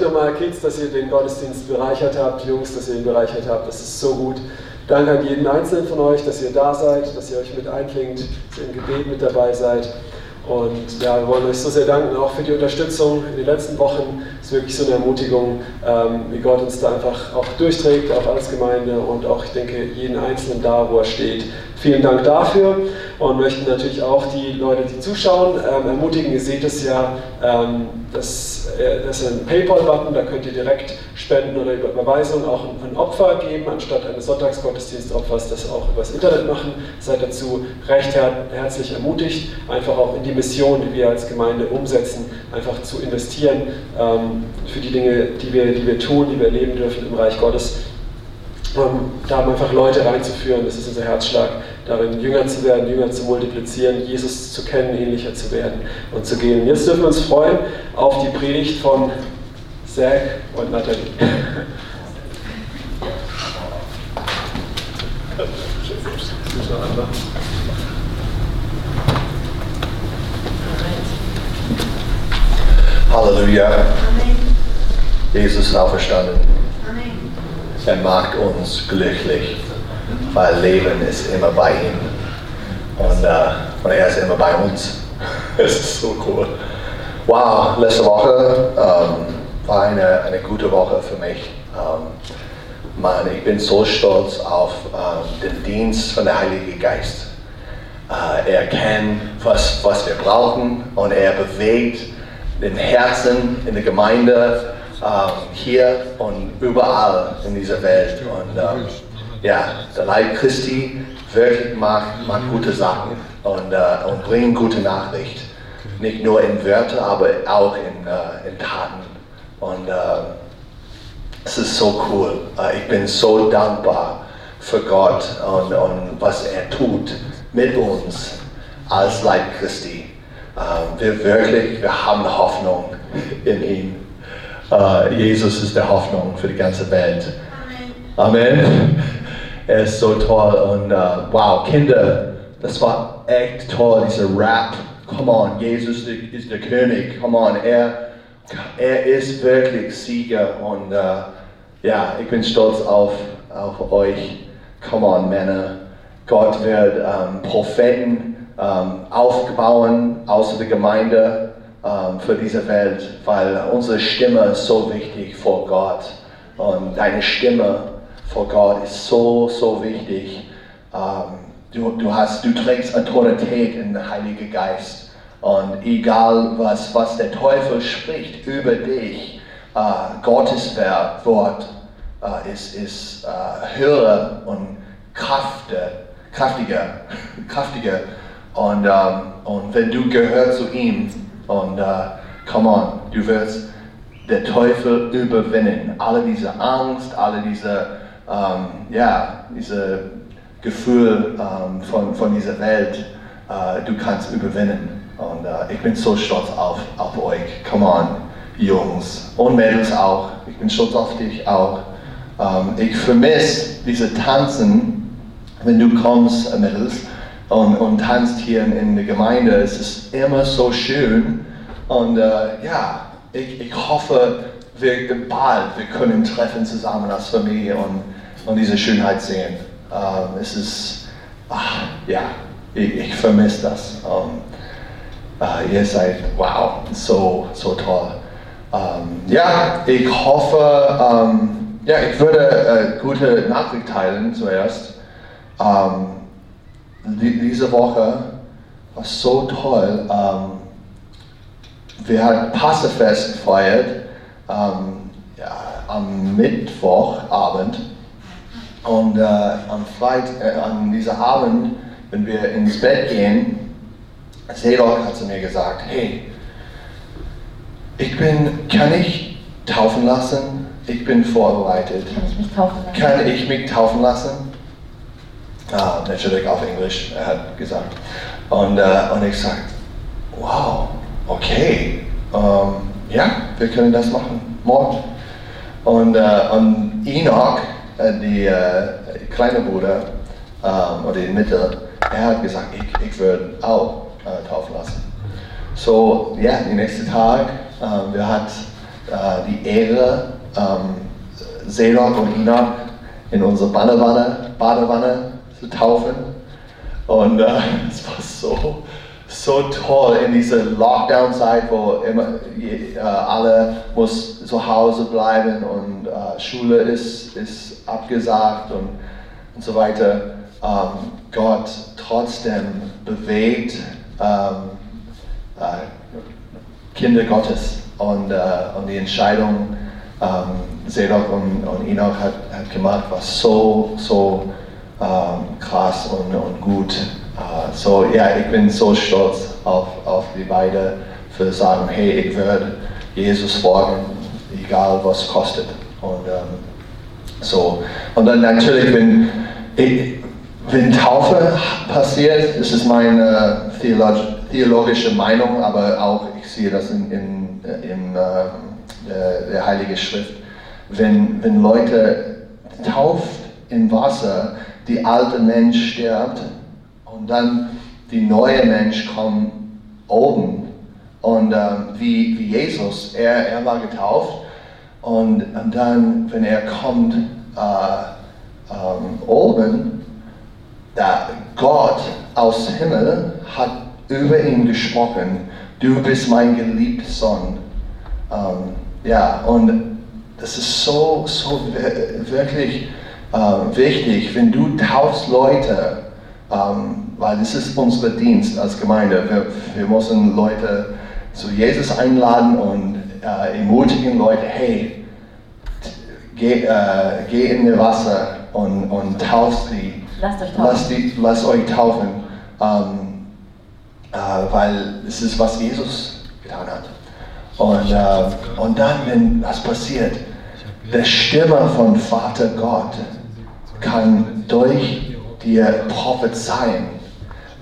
nochmal, Kids, dass ihr den Gottesdienst bereichert habt, Jungs, dass ihr ihn bereichert habt. Das ist so gut. Danke an jeden Einzelnen von euch, dass ihr da seid, dass ihr euch mit einklingt, dass ihr im Gebet mit dabei seid. Und ja, wir wollen euch so sehr danken, auch für die Unterstützung in den letzten Wochen. Ist wirklich so eine Ermutigung, ähm, wie Gott uns da einfach auch durchträgt, auch als Gemeinde und auch, ich denke, jeden Einzelnen da, wo er steht. Vielen Dank dafür und möchten natürlich auch die Leute, die zuschauen, ähm, ermutigen. Ihr seht es ja, ähm, das, äh, das ist ein PayPal-Button, da könnt ihr direkt Spenden oder Überweisungen auch ein, Opfer geben, anstatt eines Sonntagsgottesdienstopfers, das auch übers Internet machen. Seid dazu recht her herzlich ermutigt, einfach auch in die Mission, die wir als Gemeinde umsetzen, einfach zu investieren ähm, für die Dinge, die wir, die wir tun, die wir erleben dürfen im Reich Gottes. Um da einfach Leute reinzuführen, das ist unser Herzschlag, darin Jünger zu werden, Jünger zu multiplizieren, Jesus zu kennen, ähnlicher zu werden und zu gehen. Jetzt dürfen wir uns freuen auf die Predigt von Zach und Nathalie. Halleluja. Jesus ist auferstanden. Er macht uns glücklich, weil Leben ist immer bei ihm. Und, äh, und er ist immer bei uns. Es ist so cool. Wow, letzte Woche ähm, war eine, eine gute Woche für mich. Ähm, Mann, ich bin so stolz auf ähm, den Dienst von der Heilige Geist. Äh, er kennt, was, was wir brauchen und er bewegt den Herzen in der Gemeinde ähm, hier und überall in dieser Welt. Und ähm, ja, der Leib Christi wirklich macht, macht gute Sachen und, äh, und bringt gute Nachricht. Nicht nur in Wörter, aber auch in, äh, in Taten. Und äh, es ist so cool. Äh, ich bin so dankbar für Gott und, und was er tut mit uns als Leib Christi. Äh, wir wirklich, wir haben Hoffnung in ihm. Uh, Jesus ist der Hoffnung für die ganze Welt. Amen. Amen. Er ist so toll und uh, wow, Kinder, das war echt toll, dieser Rap. Come on, Jesus ist der König. Come on, er, er ist wirklich Sieger und uh, ja, ich bin stolz auf, auf euch. Come on, Männer. Gott wird um, Propheten um, aufbauen außer der Gemeinde ähm, für diese Welt, weil unsere Stimme ist so wichtig vor Gott. Und deine Stimme vor Gott ist so, so wichtig. Ähm, du, du, hast, du trägst Autorität in den Heiligen Geist. Und egal, was, was der Teufel spricht über dich, äh, Gottes Wort äh, ist, ist äh, höher und kraftiger. kraftiger, kraftiger. Und, ähm, und wenn du gehörst zu ihm, und uh, come on, du wirst der Teufel überwinden. Alle diese Angst, alle diese, ähm, ja, diese Gefühl ähm, von, von dieser Welt, äh, du kannst überwinden. Und äh, ich bin so stolz auf, auf euch. Come on, Jungs und Mädels auch. Ich bin stolz auf dich auch. Ähm, ich vermisse diese Tanzen, wenn du kommst, Mädels und, und tanzt hier in, der Gemeinde. Es ist immer so schön. Und äh, ja, ich, ich hoffe, wir bald wir können treffen zusammen als Familie und, und diese Schönheit sehen. Ähm, es ist, ach, ja, ich, ich vermisse das. Ähm, äh, ihr seid, wow, so, so toll. Ähm, ja, ich hoffe, ähm, ja, ich würde äh, gute Nachricht teilen zuerst. Diese Woche war so toll. Ähm, wir haben Passefest gefeiert ähm, am Mittwochabend. Und äh, am Freitag, äh, an diesem Abend, wenn wir ins Bett gehen, Sedok hat zu mir gesagt, hey, ich bin, kann ich taufen lassen? Ich bin vorbereitet. Kann ich mich taufen lassen? Kann ich mich taufen lassen? Ah, natürlich auf Englisch, er hat gesagt. Und, äh, und ich sagte, wow, okay, ähm, ja, wir können das machen, morgen. Und, äh, und Enoch, äh, äh, kleine Bruder, ähm, oder die Mitte, er hat gesagt, ich, ich würde auch taufen lassen. So, ja, den nächsten Tag, äh, wir hatten die Ehre, ähm, Sedok und Enoch in unsere Badewanne, Badewanne zu taufen. Und äh, es war so, so toll in dieser Lockdown-Zeit, wo immer äh, alle muss zu Hause bleiben und äh, Schule ist, ist abgesagt und, und so weiter. Ähm, Gott trotzdem bewegt ähm, äh, Kinder Gottes und, äh, und die Entscheidung ähm, Sedok und, und Enoch hat, hat gemacht, war so, so krass und, und gut. Äh, so, ja, ich bin so stolz auf, auf die beiden für sagen, hey, ich werde Jesus folgen, egal was kostet. Und ähm, so, und dann natürlich, wenn, wenn Taufe passiert, das ist meine theologische Meinung, aber auch ich sehe das in, in, in äh, der, der Heilige Schrift, wenn, wenn Leute tauft im Wasser, die alte Mensch stirbt und dann die neue Mensch kommt oben. Und ähm, wie, wie Jesus, er, er war getauft und, und dann, wenn er kommt äh, ähm, oben, da Gott aus Himmel hat über ihn gesprochen, du bist mein geliebter Sohn. Ähm, ja, und das ist so, so wirklich äh, wichtig, wenn du taufst Leute, ähm, weil das ist unser Dienst als Gemeinde. Wir, wir müssen Leute zu Jesus einladen und äh, ermutigen Leute, hey, geh, äh, geh in das Wasser und, und tauf sie. Lasst euch taufen. Lasst, die, lasst euch taufen. Ähm, äh, weil es ist, was Jesus getan hat. Und, äh, und dann, wenn das passiert, der Stimme von Vater Gott kann durch dir prophezeien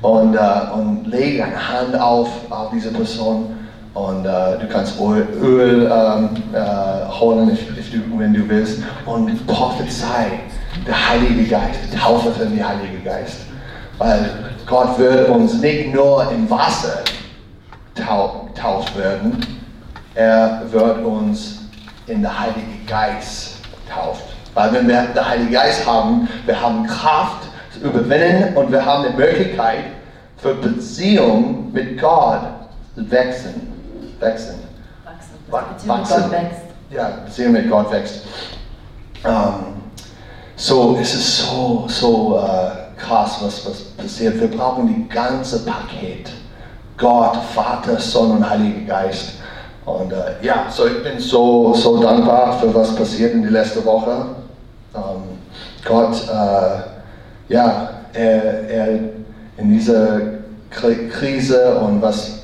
und, äh, und lege eine Hand auf, auf diese Person und äh, du kannst Öl, Öl ähm, äh, holen, if, if du, wenn du willst, und prophezei der Heilige Geist, taufe für den Heiligen Geist. Weil Gott wird uns nicht nur im Wasser tauft werden, er wird uns in den Heiligen Geist tauft. Weil wenn wir den Heiligen Geist haben, wir haben Kraft zu überwinden und wir haben die Möglichkeit für Beziehung mit Gott zu wachsen. Wachsen. Wachsen. Beziehung wächst. Ja, Beziehung mit Gott wächst. Um, so es ist so, so uh, krass, was, was passiert. Wir brauchen die ganze Paket. Gott, Vater, Sohn und Heiliger Geist. Und äh, ja, so ich bin so, so dankbar für was passiert in die letzte Woche. Ähm, Gott, äh, ja, er, er in dieser Krise und was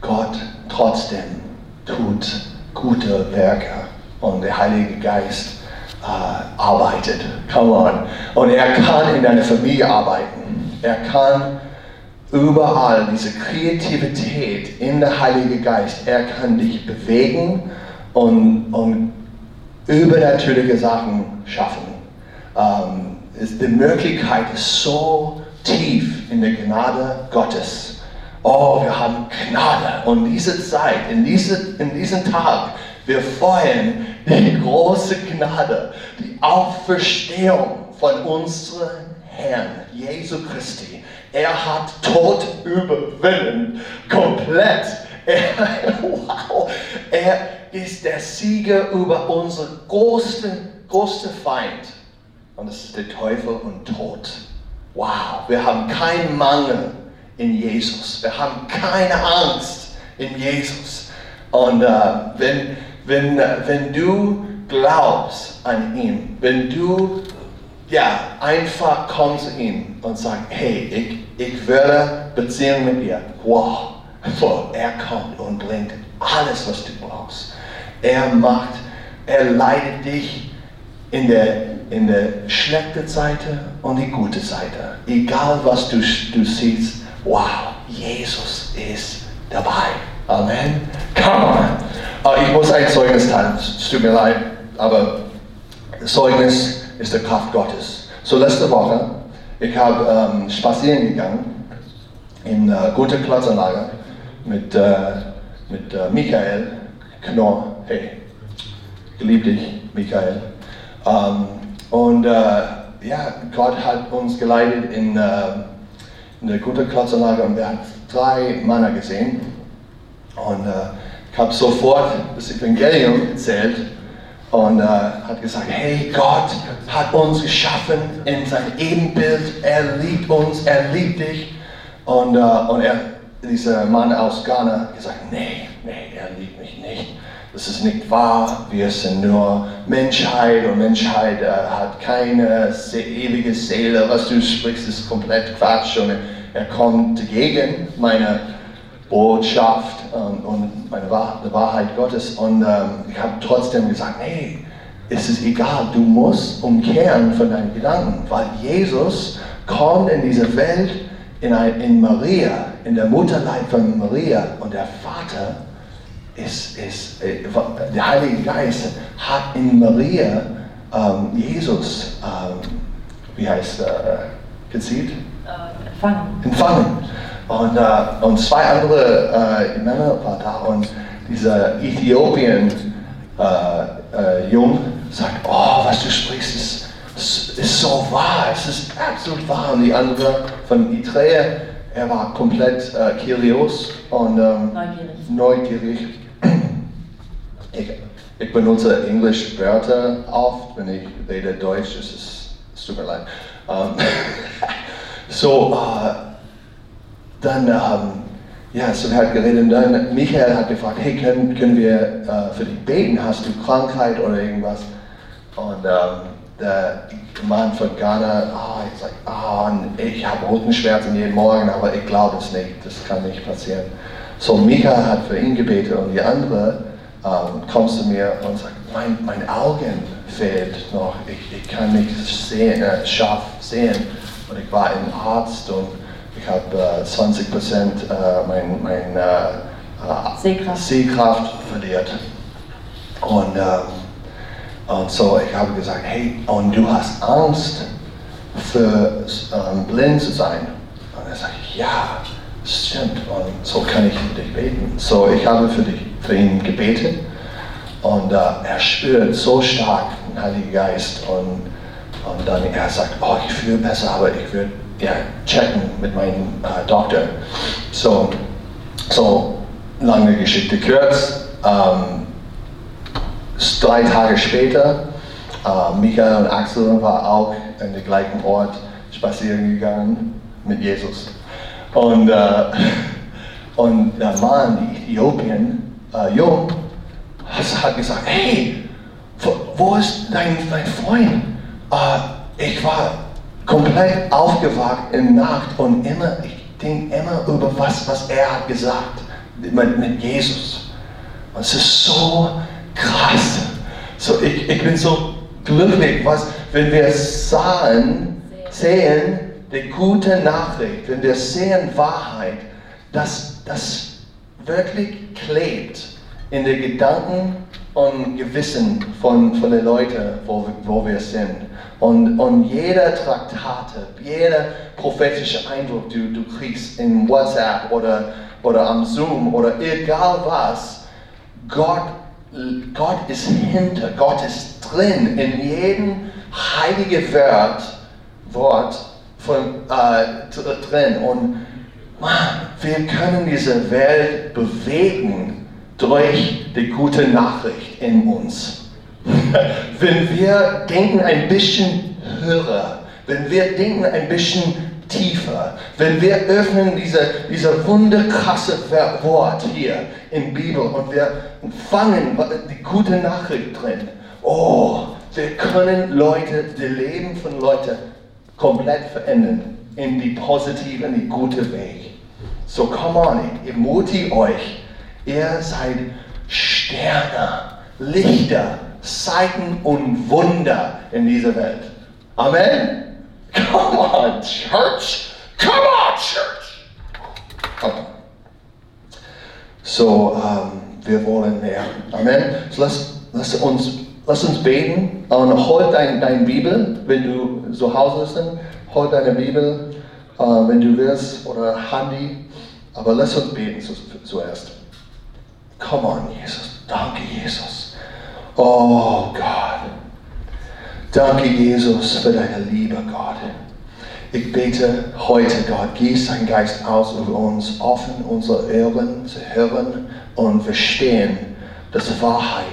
Gott trotzdem tut, gute Werke und der Heilige Geist äh, arbeitet. Come on. Und er kann in deiner Familie arbeiten. Er kann überall diese Kreativität in der Heilige Geist. Er kann dich bewegen und, und übernatürliche Sachen schaffen. Ähm, ist, die Möglichkeit ist so tief in der Gnade Gottes. Oh, wir haben Gnade. Und diese Zeit, in, diese, in diesem Tag, wir feiern die große Gnade, die Auferstehung von unserem Herrn, Jesu Christi. Er hat Tod überwinden, komplett. Er, wow, er ist der Sieger über unseren größten, größten Feind. Und das ist der Teufel und Tod. Wow, wir haben keinen Mangel in Jesus. Wir haben keine Angst in Jesus. Und äh, wenn, wenn, äh, wenn du glaubst an ihn, wenn du ja, einfach kommst zu ihm und sagst, hey, ich, ich werde Beziehung mit dir. Wow, er kommt und bringt alles, was du brauchst. Er macht, er leitet dich in der, in der schlechten Seite und die gute Seite. Egal was du, du siehst, wow, Jesus ist dabei. Amen. Come on. Uh, ich muss ein Zeugnis teilen. Es tut mir leid, aber Zeugnis ist die Kraft Gottes. So letzte Woche, ich habe ähm, spazieren gegangen in äh, guter Klotzanlage mit, äh, mit äh, Michael Knorr. Hey, gelieb dich, Michael. Ähm, und äh, ja, Gott hat uns geleitet in, äh, in der guten Klotzanlage und wir haben drei Männer gesehen. Und äh, ich habe sofort das Evangelium erzählt und äh, hat gesagt, hey, Gott hat uns geschaffen in sein Ebenbild, er liebt uns, er liebt dich. Und, äh, und er, dieser Mann aus Ghana, gesagt, nee, nee, er liebt mich nicht. Das ist nicht wahr. Wir sind nur Menschheit und Menschheit äh, hat keine ewige Seele. Was du sprichst, ist komplett Quatsch. Und er kommt gegen meine Botschaft ähm, und meine Wahr die Wahrheit Gottes. Und ähm, ich habe trotzdem gesagt, nee, es ist egal, du musst umkehren von deinen Gedanken, weil Jesus kommt in diese Welt in, ein, in Maria, in der Mutterleib von Maria und der Vater ist, ist äh, der Heilige Geist hat in Maria ähm, Jesus, ähm, wie heißt er, äh, gezielt? Äh, empfangen. Empfangen. Und, äh, und zwei andere äh, Männer waren da und dieser Äthiopien äh, Jung sagt, oh, was du sprichst, ist ist so wahr, es ist absolut wahr. Und die andere von Itrea, er war komplett äh, kurios und ähm, neugierig. neugierig. Ich, ich benutze Englisch Wörter oft, wenn ich rede Deutsch, es, ist, es tut mir leid. Ähm, so, uh, dann, ähm, ja, so wir haben geredet und dann Michael hat gefragt, hey, können, können wir uh, für dich beten? Hast du Krankheit oder irgendwas? Und ähm, der Mann von Ghana, oh, ich sage, oh, ich habe Rückenschmerzen jeden Morgen, aber ich glaube es nicht, das kann nicht passieren. So, Michael hat für ihn gebetet und die andere ähm, kommt zu mir und sagt, mein, mein Augen fehlt noch, ich, ich kann nicht sehen, äh, scharf sehen. Und ich war ein Arzt und ich habe äh, 20 Prozent äh, mein, mein äh, äh, Sehkraft. Sehkraft verliert. Und ähm, und so, ich habe gesagt, hey, und du hast Angst, für ähm, blind zu sein? Und er sagt, ja, stimmt. Und so kann ich für dich beten. So, ich habe für, dich, für ihn gebetet. Und äh, er spürt so stark den Heiligen Geist. Und, und dann er sagt, oh, ich fühle besser, aber ich würde ja, checken mit meinem äh, Doktor. So, so lange Geschichte kurz. Ähm, drei Tage später, äh, Michael und Axel waren auch an den gleichen Ort spazieren gegangen mit Jesus. Und, äh, und der Mann, die Äthiopien, äh, Jung, hat gesagt, hey, wo, wo ist dein, dein Freund? Äh, ich war komplett aufgewacht in Nacht und immer, ich denke immer über was, was er hat gesagt mit, mit Jesus. Und es ist so krass. So, ich, ich bin so glücklich, was, wenn wir sahen, sehen, die gute Nachricht, wenn wir sehen Wahrheit, dass das wirklich klebt in den Gedanken und Gewissen von, von den Leuten, wo, wo wir sind. Und, und jeder Traktate, jeder prophetische Eindruck, du, du kriegst in WhatsApp oder, oder am Zoom oder egal was, Gott Gott ist hinter, Gott ist drin in jedem heiligen Wort, Wort von, äh, drin. Und man, wir können diese Welt bewegen durch die gute Nachricht in uns. wenn wir denken ein bisschen höher, wenn wir denken ein bisschen tiefer. Wenn wir öffnen diese, diese wunderkrasse Wort hier in Bibel und wir fangen die gute Nachricht drin. Oh, wir können Leute, das Leben von Leuten komplett verändern in die positive, in die gute Weg. So come on, ich ermutige euch. Ihr seid Sterne, Lichter, Zeichen und Wunder in dieser Welt. Amen. Come on, church. Come on, church. Come on. So, um, wir wollen mehr. Amen. So lass, lass, uns, lass uns beten und hol dein, dein Bibel, wenn du zu Hause bist, hol deine Bibel uh, wenn du willst, oder Handy. Aber lass uns beten zuerst. Come on, Jesus. Danke, Jesus. Oh Gott. Danke, Jesus, für deine Liebe, Gott. Ich bete heute, Gott, gieß dein Geist aus über uns, offen unsere Ohren zu hören und verstehen, dass Wahrheit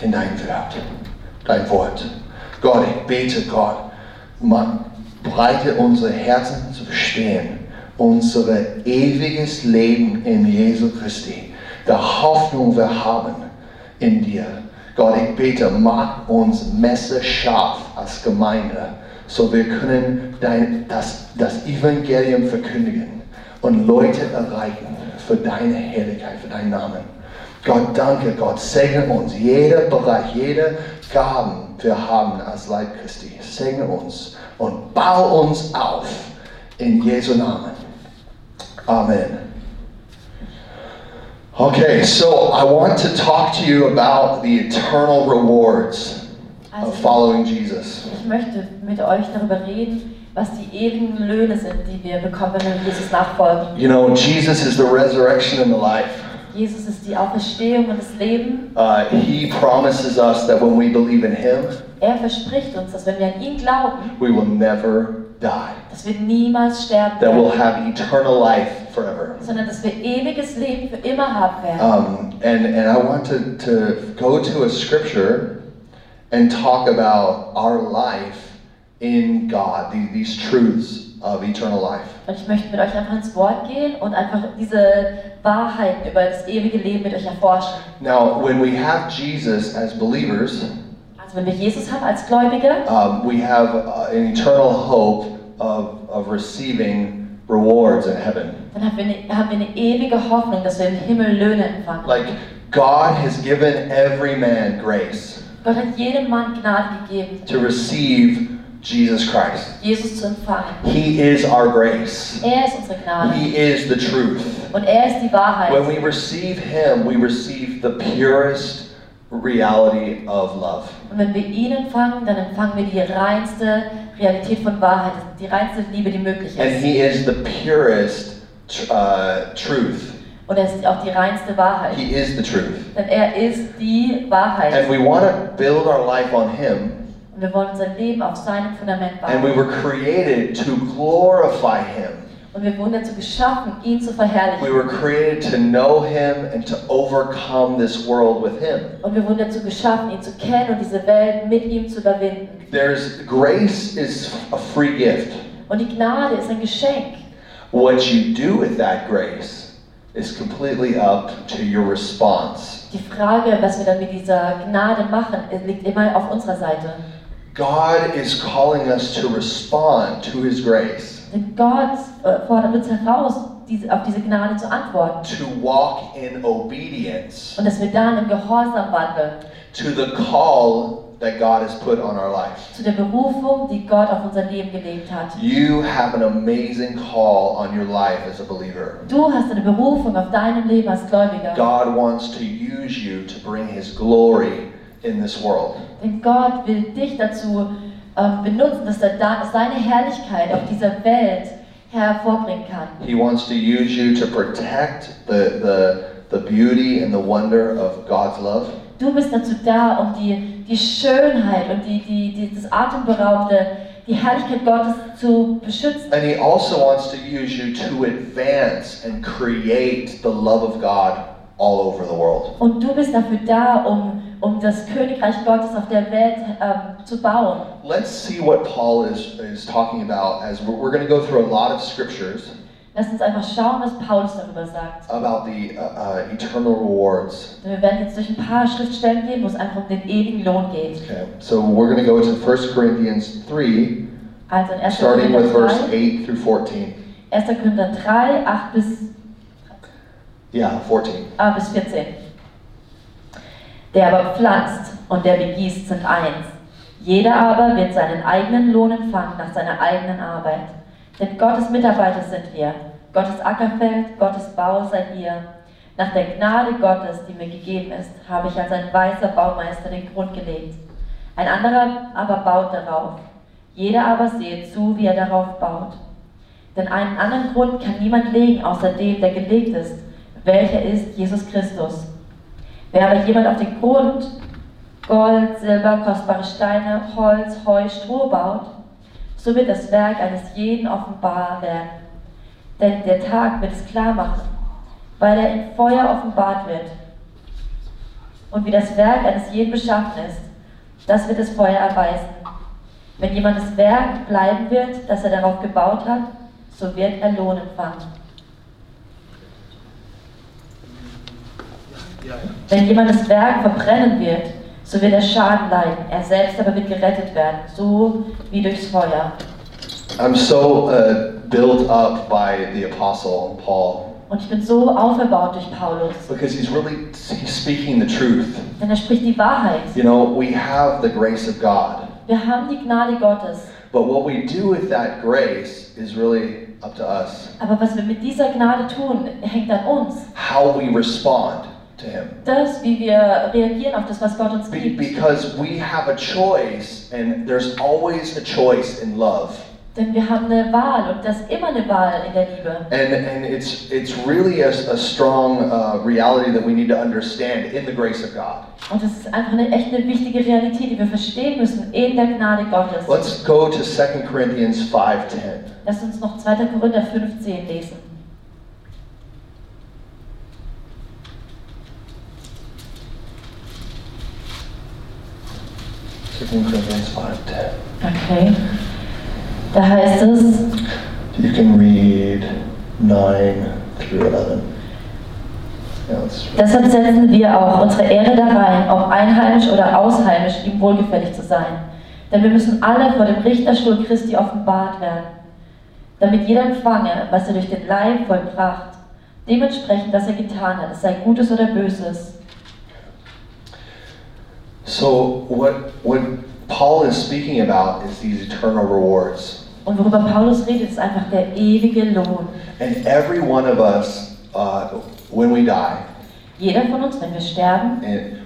in dein Wort, dein Wort. Gott, ich bete, Gott, breite unsere Herzen zu verstehen, unser ewiges Leben in Jesu Christi, der Hoffnung wir haben in dir. Gott, ich bete, mach uns messerscharf als Gemeinde so wir können dein, das, das Evangelium verkündigen und Leute erreichen für deine Herrlichkeit, für deinen Namen. Gott, danke, Gott, segne uns, jeder Bereich, jede Gaben wir haben als Leib Christi. Segne uns und bau uns auf in Jesu Namen. Amen. Okay, so I want to talk to you about the eternal rewards of following Jesus. Ich möchte mit euch darüber reden, was die ewigen Löhne sind, die wir bekommen, wenn wir Jesus nachfolgen. You know, Jesus is the resurrection and the life. Jesus ist die Auferstehung und das Leben. Uh, he promises us that when we believe in Him, er verspricht uns, dass wenn wir an ihn glauben, we will never die. Dass wir niemals sterben that we'll have eternal life forever. Sondern dass wir ewiges Leben für immer haben werden. Um, and and I want to to go to a scripture and talk about our life in God, these, these truths of eternal life. Und ich möchte mit euch einfach ins Wort gehen und einfach diese Wahrheiten über das ewige Leben mit euch erforschen. Now, when we have Jesus as believers, wenn wir Jesus haben als Gläubige, um, we have uh, an eternal hope of, of receiving rewards in heaven. Dann haben wir, eine, haben wir eine ewige Hoffnung, dass wir im Himmel Löhne empfangen. Like God has given every man grace. Gott hat jedem Mann Gnade gegeben. To receive Jesus Christ. Jesus zu empfangen. He is our grace. Er ist unsere Gnade. He is the truth. Und er ist die Wahrheit. When we receive him, we receive the purest reality of love. Und wenn wir ihn empfangen, dann empfangen wir die reinste Realität von Wahrheit, die reinste Liebe, die möglich ist. And he is the purest uh, truth. Und er ist auch die reinste Wahrheit. He is the truth. Denn er ist die Wahrheit. And we want to build our life on him. Und wir wollen unser Leben auf seinem Fundament bauen. And we were created to glorify him. Und wir wurden dazu geschaffen, ihn zu verherrlichen. We were created to know him and to overcome this world with him. Und wir wurden dazu geschaffen, ihn zu kennen und diese Welt mit ihm zu überwinden. There's grace is a free gift. Und die Gnade ist ein Geschenk. What you do with that grace is completely up to your response. Die Frage, was wir dann mit dieser Gnade machen, liegt immer auf unserer Seite. God is calling us to respond to his grace. Denn Gott äh, fordert uns heraus, diese, auf diese Gnade zu antworten. To walk in obedience. Und dass wir dann im Gehorsam wandeln. To the call that God has put on our life. Zu der Berufung, die Gott auf unser Leben gelegt hat. You have an amazing call on your life as a believer. Du hast eine Berufung auf deinem Leben als Gläubiger. God wants to use you to bring his glory in this world. Denn Gott will dich dazu benutzen, dass er da, seine Herrlichkeit auf dieser Welt hervorbringen kann. He wants to use you to protect the the the beauty and the wonder of God's love. Du bist dazu da, um die, die Schönheit und die, die, die, das Atemberaubende, die Herrlichkeit Gottes zu beschützen. And he also wants to use you to advance and create the love of God all over the world. Und du bist dafür da, um, um das Königreich Gottes auf der Welt ähm, zu bauen. Let's see what Paul is, is talking about as we're, we're going to go through a lot of scriptures. Lass uns einfach schauen, was Paulus darüber sagt. About the uh, uh, eternal rewards. Wir werden jetzt durch ein paar Schriftstellen gehen, wo es einfach um den ewigen Lohn geht. Okay, so we're going to go to 1 Corinthians 3, also in 1. starting with verse 8 through 14. 1. Korinther 3, 8 bis yeah, 14. Ah, bis 14. Der aber pflanzt und der begießt sind eins. Jeder aber wird seinen eigenen Lohn empfangen nach seiner eigenen Arbeit. Denn Gottes Mitarbeiter sind wir. Gottes Ackerfeld, Gottes Bau seid ihr. Nach der Gnade Gottes, die mir gegeben ist, habe ich als ein weißer Baumeister den Grund gelegt. Ein anderer aber baut darauf. Jeder aber seht zu, wie er darauf baut. Denn einen anderen Grund kann niemand legen, außer dem, der gelegt ist, welcher ist Jesus Christus. Wer aber jemand auf den Grund Gold, Silber, kostbare Steine, Holz, Heu, Stroh baut, so wird das Werk eines jeden offenbar werden. Denn der Tag wird es klar machen, weil er in Feuer offenbart wird. Und wie das Werk eines jeden beschaffen ist, das wird das Feuer erweisen. Wenn jemand das Werk bleiben wird, das er darauf gebaut hat, so wird er Lohn empfangen. Wenn jemand das Werk verbrennen wird, so wird er Schaden leiden. Er selbst aber wird gerettet werden, so wie durchs Feuer. I'm so uh, built up by the apostle Paul. Und ich bin so aufgebaut durch Paulus. Because he's really he's speaking the truth. Denn er spricht die Wahrheit. You know, we have the grace of God. Wir haben die Gnade Gottes. But what we do with that grace is really up to us. Aber was wir mit dieser Gnade tun, hängt an uns. How we respond to him. Das, wie wir reagieren auf das, was Gott uns Be- gibt. because we have a choice and there's always a choice in love. Denn wir haben eine Wahl und das ist immer eine Wahl in der Liebe. And, and it's, it's really a, a strong uh, reality that we need to understand in the grace of God. Und das ist einfach eine echt eine wichtige Realität, die wir verstehen müssen in der Gnade Gottes. Let's go to 2 Corinthians 5.10. Lass uns noch 2. Korinther 15 lesen. Second Corinthians 5.10. Okay. Da heißt es, You can read 9 through 11. Yeah, let's deshalb setzen wir auch unsere Ehre da rein, ob einheimisch oder ausheimisch, ihm wohlgefällig zu sein. Denn wir müssen alle vor dem Richterstuhl Christi offenbart werden, damit jeder empfange, was er durch den Leib vollbracht, dementsprechend, was er getan hat, es sei Gutes oder Böses. So what what Paul is speaking about is these eternal rewards. Und worüber Paulus redet, ist einfach der ewige Lohn. And every one of us, uh, when we die, Jeder von uns, wenn wir sterben,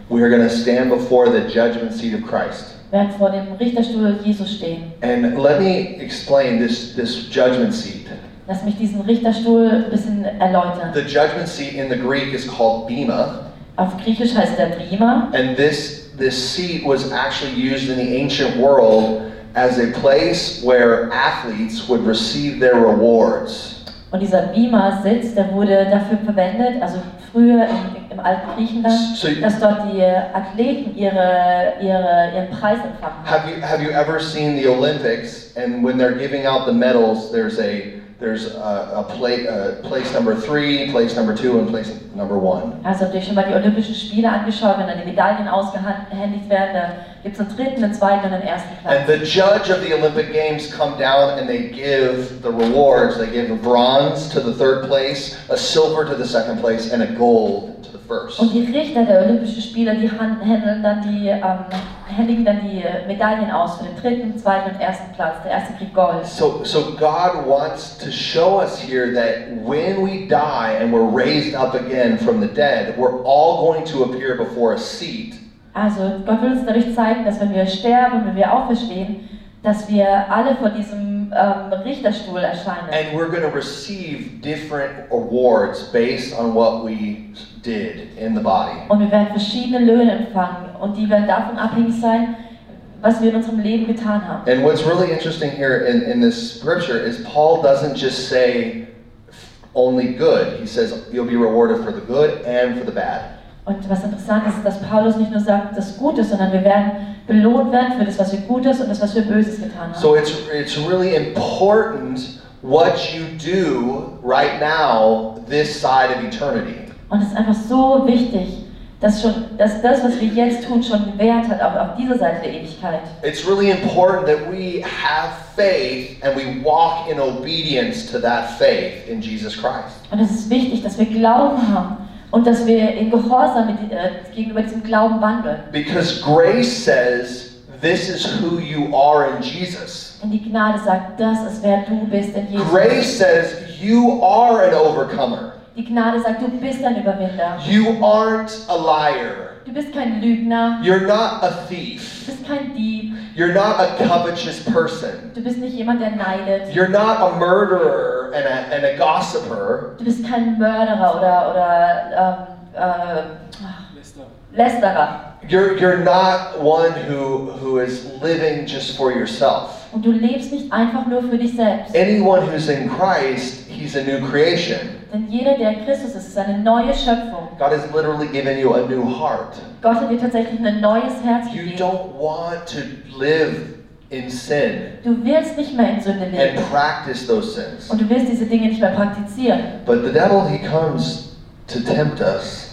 we are going to stand before the judgment seat of Christ. werden vor dem Richterstuhl Jesus stehen. And let me explain this this judgment seat. Lass mich diesen Richterstuhl ein bisschen erläutern. The judgment seat in the Greek is called bema, Auf Griechisch heißt der Drima and this this seat was actually used in the ancient world as a place where athletes would receive their rewards. und dieser Bima-Sitz, der wurde dafür verwendet, also früher im, im alten Griechenland, So you- dass dort die Athleten ihre, ihre, ihren Preis empfangen. Have you have you ever seen the Olympics and when they're giving out the medals, there's a there's a, a, plate, uh place number three, place number two, and place number one. Also habt ihr schon mal die Olympischen Spiele angeschaut, wenn dann die Medaillen ausgehändigt werden, da gibt es einen dritten, einen zweiten und einen ersten And the judge of the Olympic Games come down and they give the rewards. They give a bronze to the third place, a silver to the second place, and a gold to the first. Und die Richter der Olympischen Spiele, die händeln dann die, ähm, händigen dann die Medaillen aus für den dritten, zweiten und ersten Platz. Der erste kriegt Gold. So, so God wants to show us here that when we die and we're raised up again from the dead, we're all going to appear before a seat Also Gott will uns dadurch zeigen, dass wenn wir sterben und wenn wir auferstehen, dass wir alle vor diesem ähm, Richterstuhl erscheinen. And we're going to receive different awards based on what we did in the body. Und wir werden verschiedene Löhne empfangen und die werden davon abhängig sein, was wir in unserem Leben getan haben. And what's really interesting here in, in this scripture is Paul doesn't just say only good. He says you'll be rewarded for the good and for the bad. Und was interessant ist, dass Paulus nicht nur sagt, das Gute ist, sondern wir werden belohnt werden für das, was wir Gutes und das, was wir Böses getan haben. So it's, it's really important what you do right now this side of eternity. Und es ist einfach so wichtig, dass, schon, dass das, was wir jetzt tun, schon Wert hat, auch auf dieser Seite der Ewigkeit. It's really important that we have faith and we walk in obedience to that faith in Jesus Christ. Und es ist wichtig, dass wir Glauben haben und dass wir in Gehorsam mit, äh, gegenüber diesem Glauben wandeln. Because grace says this is who you are in Jesus. Denn die Gnade sagt, das ist wer du bist in Jesus. Grace says you are an overcomer. Die Gnade sagt, du bist ein Überwinder. You aren't a liar. Du bist kein Lügner. You're not a Du thief. bist kein Dieb. You're not a covetous person. Du bist nicht jemand, der neidet. You're not a murderer and a, and a gossiper. Du bist kein Mörderer oder, oder ähm, äh, Lästerer. You're, you're not one who, who is living just for yourself. Und du lebst nicht einfach nur für dich selbst. Anyone who's in Christ, he's a new creation. Denn jeder, der Christus ist, ist eine neue Schöpfung. God has literally given you a new heart. Gott hat dir tatsächlich ein neues Herz You gegeben. don't want to live in sin Du willst nicht mehr in Sünde and leben. practice those sins. Und du willst diese Dinge nicht mehr praktizieren. But the devil, he comes to tempt us.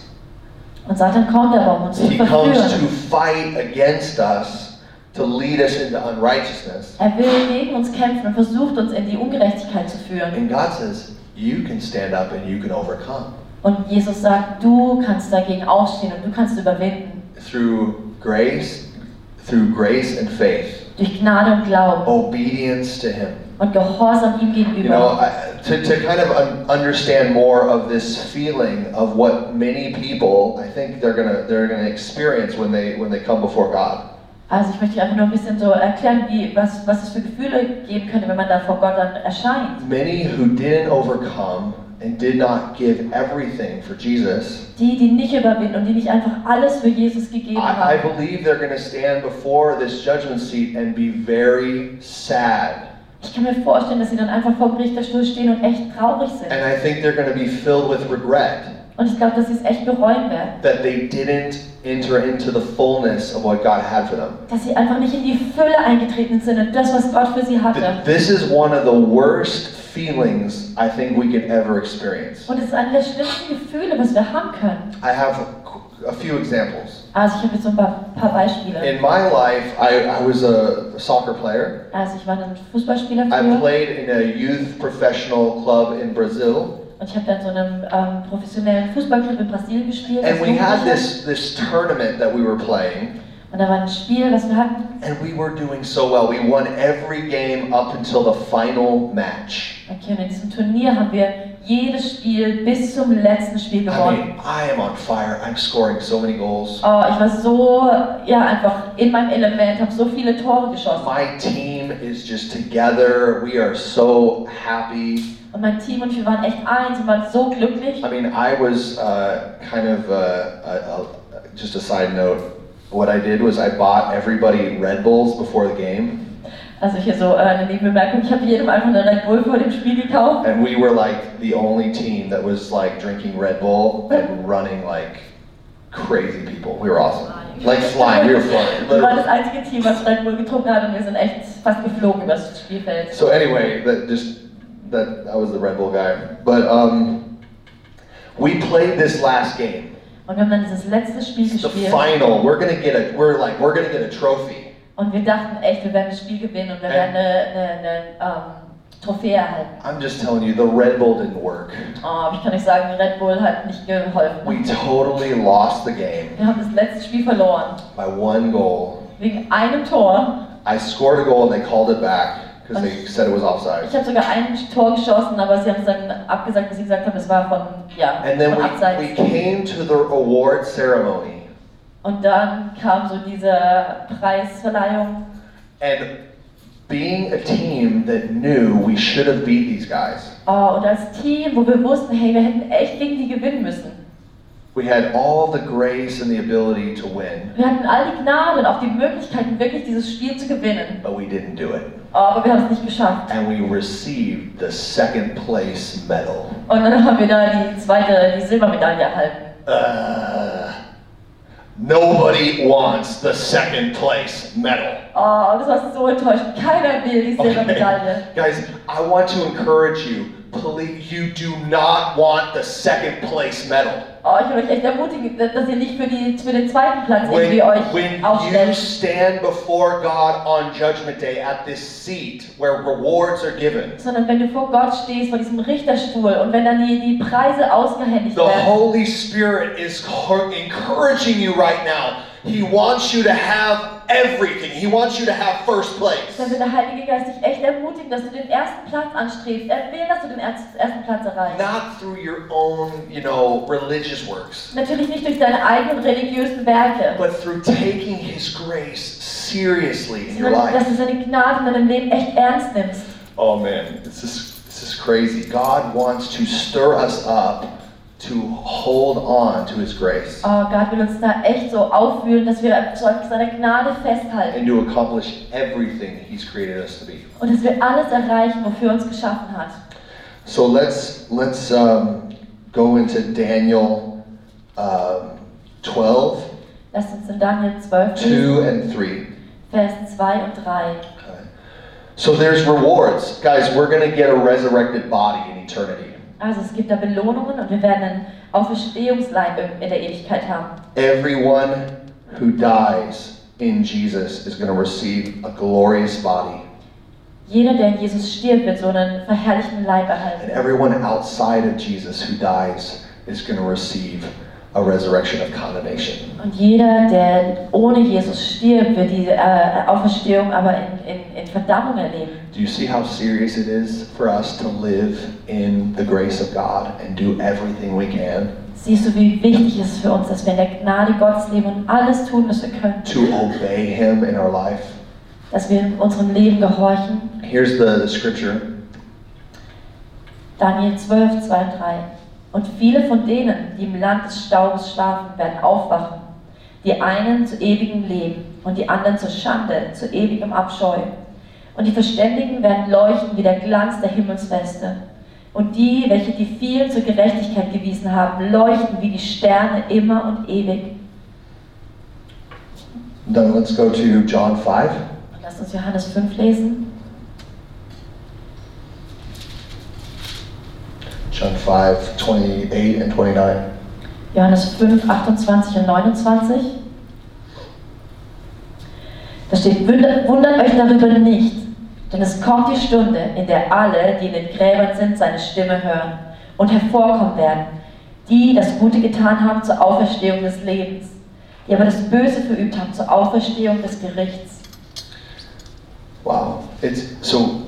Und Satan kommt aber, um uns zu He comes to verführen. fight against us, to lead us into unrighteousness. Er will gegen uns kämpfen und versucht uns in die Ungerechtigkeit zu führen. And God says, you can stand up and you can overcome Und Jesus sagt, du kannst dagegen aufstehen und du kannst überwinden. through grace, through grace and faith, Durch Gnade und Glauben obedience to Him. und Gehorsam ihm gegenüber. You know. I, to, to kind of un- understand more of this feeling of what many people, I think they're gonna they're gonna experience when they when they come before God. Also ich möchte einfach nur ein bisschen so erklären, wie, was, was es für Gefühle geben könnte, wenn man da vor Gott dann erscheint. Many who didn't overcome and did not give everything for Jesus, Die, die nicht überwinden und die nicht einfach alles für Jesus gegeben I, I haben. believe they're going to stand before this judgment seat and be very sad. Ich kann mir vorstellen, dass sie dann einfach vor dem Richterstuhl stehen und echt traurig sind. And I think they're going to be filled with regret Und ich glaube, dass sie es echt bereuen werden. that they didn't enter into the fullness of what God had for them. Dass sie einfach nicht in die Fülle eingetreten sind und das, was Gott für sie hatte. Th- This is one of the worst feelings I think we could ever experience. Und es ist eine der schlimmsten Gefühle, was wir haben können. I have a few examples. Also ich habe jetzt so ein paar, paar Beispiele. In my life, I, I was a soccer player. Also ich war ein Fußballspieler I früher played in a youth professional club in Brazil. Und ich habe dann so einem ähm, professionellen Fußballclub in Brasilien gespielt. And we had this, this tournament that we were playing, Und da war ein Spiel, was wir hatten. and we were doing so well. We won every game up until the final match. Okay, und in diesem Turnier haben wir jedes Spiel bis zum letzten Spiel I gewonnen. mean, I am on fire. I'm scoring so many goals. Oh, ich war so, ja, einfach in meinem Element, habe so viele Tore geschossen. My team is just together. We are so happy. Und mein Team und wir waren echt eins und waren so glücklich. I mean, I was uh, kind of uh, a, a, just a side note. What I did was I bought everybody Red Bulls before the game, Also hier so äh, eine Nebenbemerkung, ich habe jedem einfach eine Red Bull vor dem Spiel gekauft. and we were like the only team that was like drinking Red Bull and running like crazy people. We were awesome, like flying. We were flying. Wir waren das einzige Team, was Red Bull getrunken hat und wir sind echt fast geflogen übers Spielfeld. So anyway, that just that I was the Red Bull guy, but um, we played this last game. Und wir haben dann dieses letzte Spiel The gespielt final. We're gonna get a. We're like we're gonna get a trophy. und wir dachten echt, wir werden das Spiel gewinnen und wir werden eine, eine, eine ähm, Trophäe erhalten. I'm just telling you, the Red Bull didn't work. Oh, aber ich kann euch sagen, Red Bull hat nicht geholfen. We totally lost the game Wir haben das letzte Spiel verloren. by one goal. Wegen einem Tor. I scored a goal and they called it back because they said it was offside. Ich habe sogar ein Tor geschossen, aber sie haben es dann abgesagt, bis sie gesagt haben, es war von, ja, And then von we, we came to the award ceremony, Und dann kam so diese Preisverleihung. and being a team that knew we should have beat these guys, Oh, und als Team, wo wir wussten, hey, wir hätten echt gegen die gewinnen müssen. we had all the grace and the ability to win, Wir hatten all die Gnade und auch die Möglichkeiten, wirklich dieses Spiel zu gewinnen. but we didn't do it. Oh, aber wir haben es nicht geschafft. And we received the second place medal. Und dann haben wir da die zweite, die Silbermedaille erhalten. Uh, nobody wants the second place medal. Oh, das war so enttäuschend. Keiner will die Silbermedaille. Guys, I want to encourage you. Please, you do not want the second place medal. Oh, ich will euch echt ermutigen, dass ihr nicht für, die, für den zweiten Platz When, irgendwie euch when you stand before God on Judgment Day at this seat where rewards are given, Sondern wenn du vor Gott stehst, vor diesem Richterstuhl und wenn dann die, die Preise ausgehändigt the werden. Holy Spirit is encouraging you right now. He wants you to have everything. He wants you to have first place. Dann wird der Heilige Geist dich echt ermutigen dass du den ersten Platz anstrebst. Er will, dass du den ersten Platz erreichst. Not through your own, you know, religious works. Natürlich nicht durch deine eigenen religiösen Werke. But through taking his grace seriously in your Sondern, dass du seine Gnaden in deinem Leben echt ernst nimmst. Oh man, this is this is crazy. God wants to stir us up to hold on to his grace Oh, Gott will uns da echt so aufwühlen, dass wir an seiner Gnade festhalten. and to accomplish everything he's created us to be. Und dass wir alles erreichen, wofür er uns geschaffen hat. So let's let's um, go into Daniel um, 12, Lasst uns in Daniel 12 2 and 3. Vers 2 und 3. Okay. So there's rewards. Guys, we're going to get a resurrected body in eternity. Also es gibt da Belohnungen und wir werden einen Auferstehungsleib in- der Ewigkeit haben. Everyone who dies in Jesus is going to receive a glorious body. Jeder, der in Jesus stirbt, wird so einen verherrlichten Leib And erhalten. everyone outside of Jesus who dies is going to receive a resurrection of condemnation. Und jeder, der ohne Jesus stirbt, wird diese äh, Auferstehung aber in, in, in Verdammung erleben. Do you see how serious it is for us to live in the grace of God and do everything we can Siehst du, wie wichtig es ist für uns, dass wir in der Gnade Gottes leben und alles tun, was wir können, to obey Him in our life? dass wir in unserem Leben gehorchen. Here's the, the scripture Daniel 12, 2 und 3. Und viele von denen, die im Land des Staubes schlafen, werden aufwachen. Die einen zu ewigem Leben und die anderen zur Schande, zu ewigem Abscheu. Und die Verständigen werden leuchten wie der Glanz der Himmelsfeste. Und die, welche die vielen zur Gerechtigkeit gewiesen haben, leuchten wie die Sterne immer und ewig. Then let's go to John 5. Und lasst uns Johannes 5 lesen. John 5, 28 and 29. Johannes 5, 28 und 29. Da steht, wundert, euch darüber nicht, denn es kommt die Stunde, in der alle, die in den Gräbern sind, seine Stimme hören und hervorkommen werden, die das Gute getan haben zur Auferstehung des Lebens, die aber das Böse verübt haben zur Auferstehung des Gerichts. Wow. It's so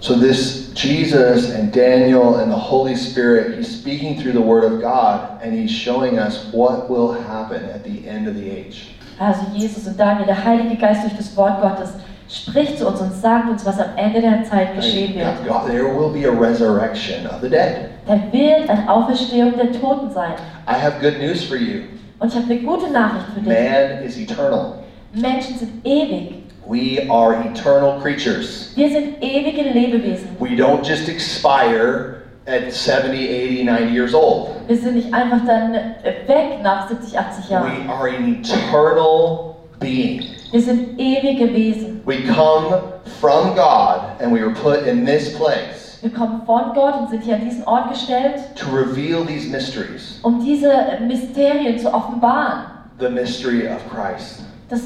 so this Jesus and Daniel and the Holy Spirit, he's speaking through the word of God and he's showing us what will happen at the end of the age. Also Jesus und Daniel, der Heilige Geist durch das Wort Gottes, spricht zu uns und sagt uns, was am Ende der Zeit geschehen wird. God, God- there will be a resurrection of the dead. Da wird eine Auferstehung der Toten sein. I have good news for you. Und ich habe eine gute Nachricht für dich. Man is eternal. Menschen sind ewig. We are eternal creatures. Wir sind ewige Lebewesen. We don't just expire at 70, 80, 90 years old. Wir sind nicht einfach dann äh, weg nach 70, 80 Jahren. We are an eternal being. Wir sind ewige Wesen. We come from God and we were put in this place Wir kommen von Gott und sind hier an diesen Ort gestellt, to reveal these mysteries. um diese Mysterien zu offenbaren. The mystery of Christ. Das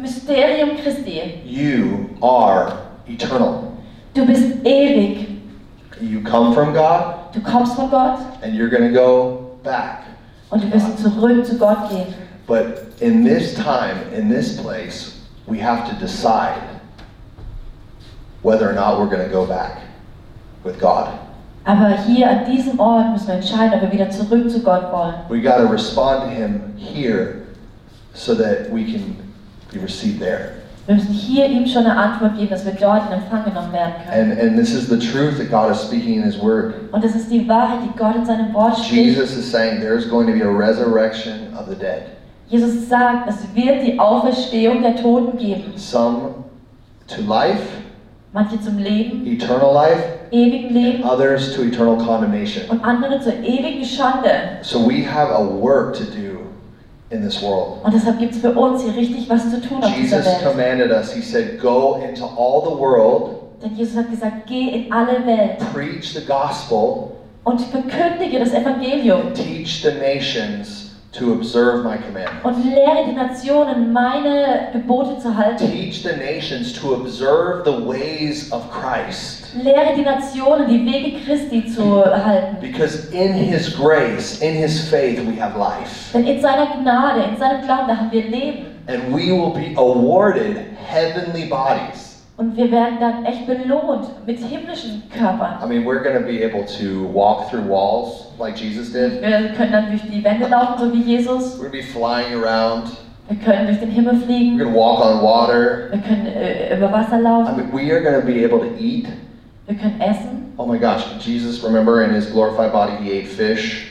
Mysterium Christi. You are eternal. Du bist ewig. You come from God Du kommst von Gott and you're going to go back. und du wirst zurück zu Gott gehen. But in this time, in this place, we have to decide whether or not we're going to go back with God. Aber hier an diesem Ort müssen wir entscheiden, ob wir wieder zurück zu Gott wollen. We got to respond to Him here so that we can be received there. Wir müssen hier ihm schon eine Antwort geben, dass wir dort in Empfang genommen werden können. And, and this is the truth that God is speaking in His Word. Und das ist die Wahrheit, die Gott in seinem Wort spricht. Jesus is saying there's going to be a resurrection of the dead. Jesus sagt, es wird die Auferstehung der Toten geben. Some to life, Manche zum Leben, eternal life, ewigen and others to eternal condemnation. und andere zur ewigen Schande. So we have a work to do in this world. Und deshalb gibt es für uns hier richtig was zu tun auf dieser Jesus Welt. commanded us, He said, Go into all the world, Denn Jesus hat gesagt, geh in alle Welt preach the gospel, und verkündige das Evangelium and teach the nations to observe my commandments. und lehre die Nationen, meine Gebote zu halten. Teach the nations to observe the ways of Christ. Lehre die Nationen, die Wege Christi zu halten. Because in His grace, in His faith, we have life. Denn in seiner Gnade, in seinem Glauben, haben wir Leben. And we will be awarded heavenly bodies. Und wir werden dann echt belohnt mit himmlischen Körpern. I mean, we're going to be able to walk through walls like Jesus did. Wir können dann durch die Wände laufen, so wie Jesus. We're going to be flying around. Wir können durch den Himmel We're fliegen. going to walk on water. Wir können äh, über Wasser I laufen. mean, we are going to be able to eat. Wir können essen. Oh my gosh, Jesus, remember in his glorified body, he ate fish.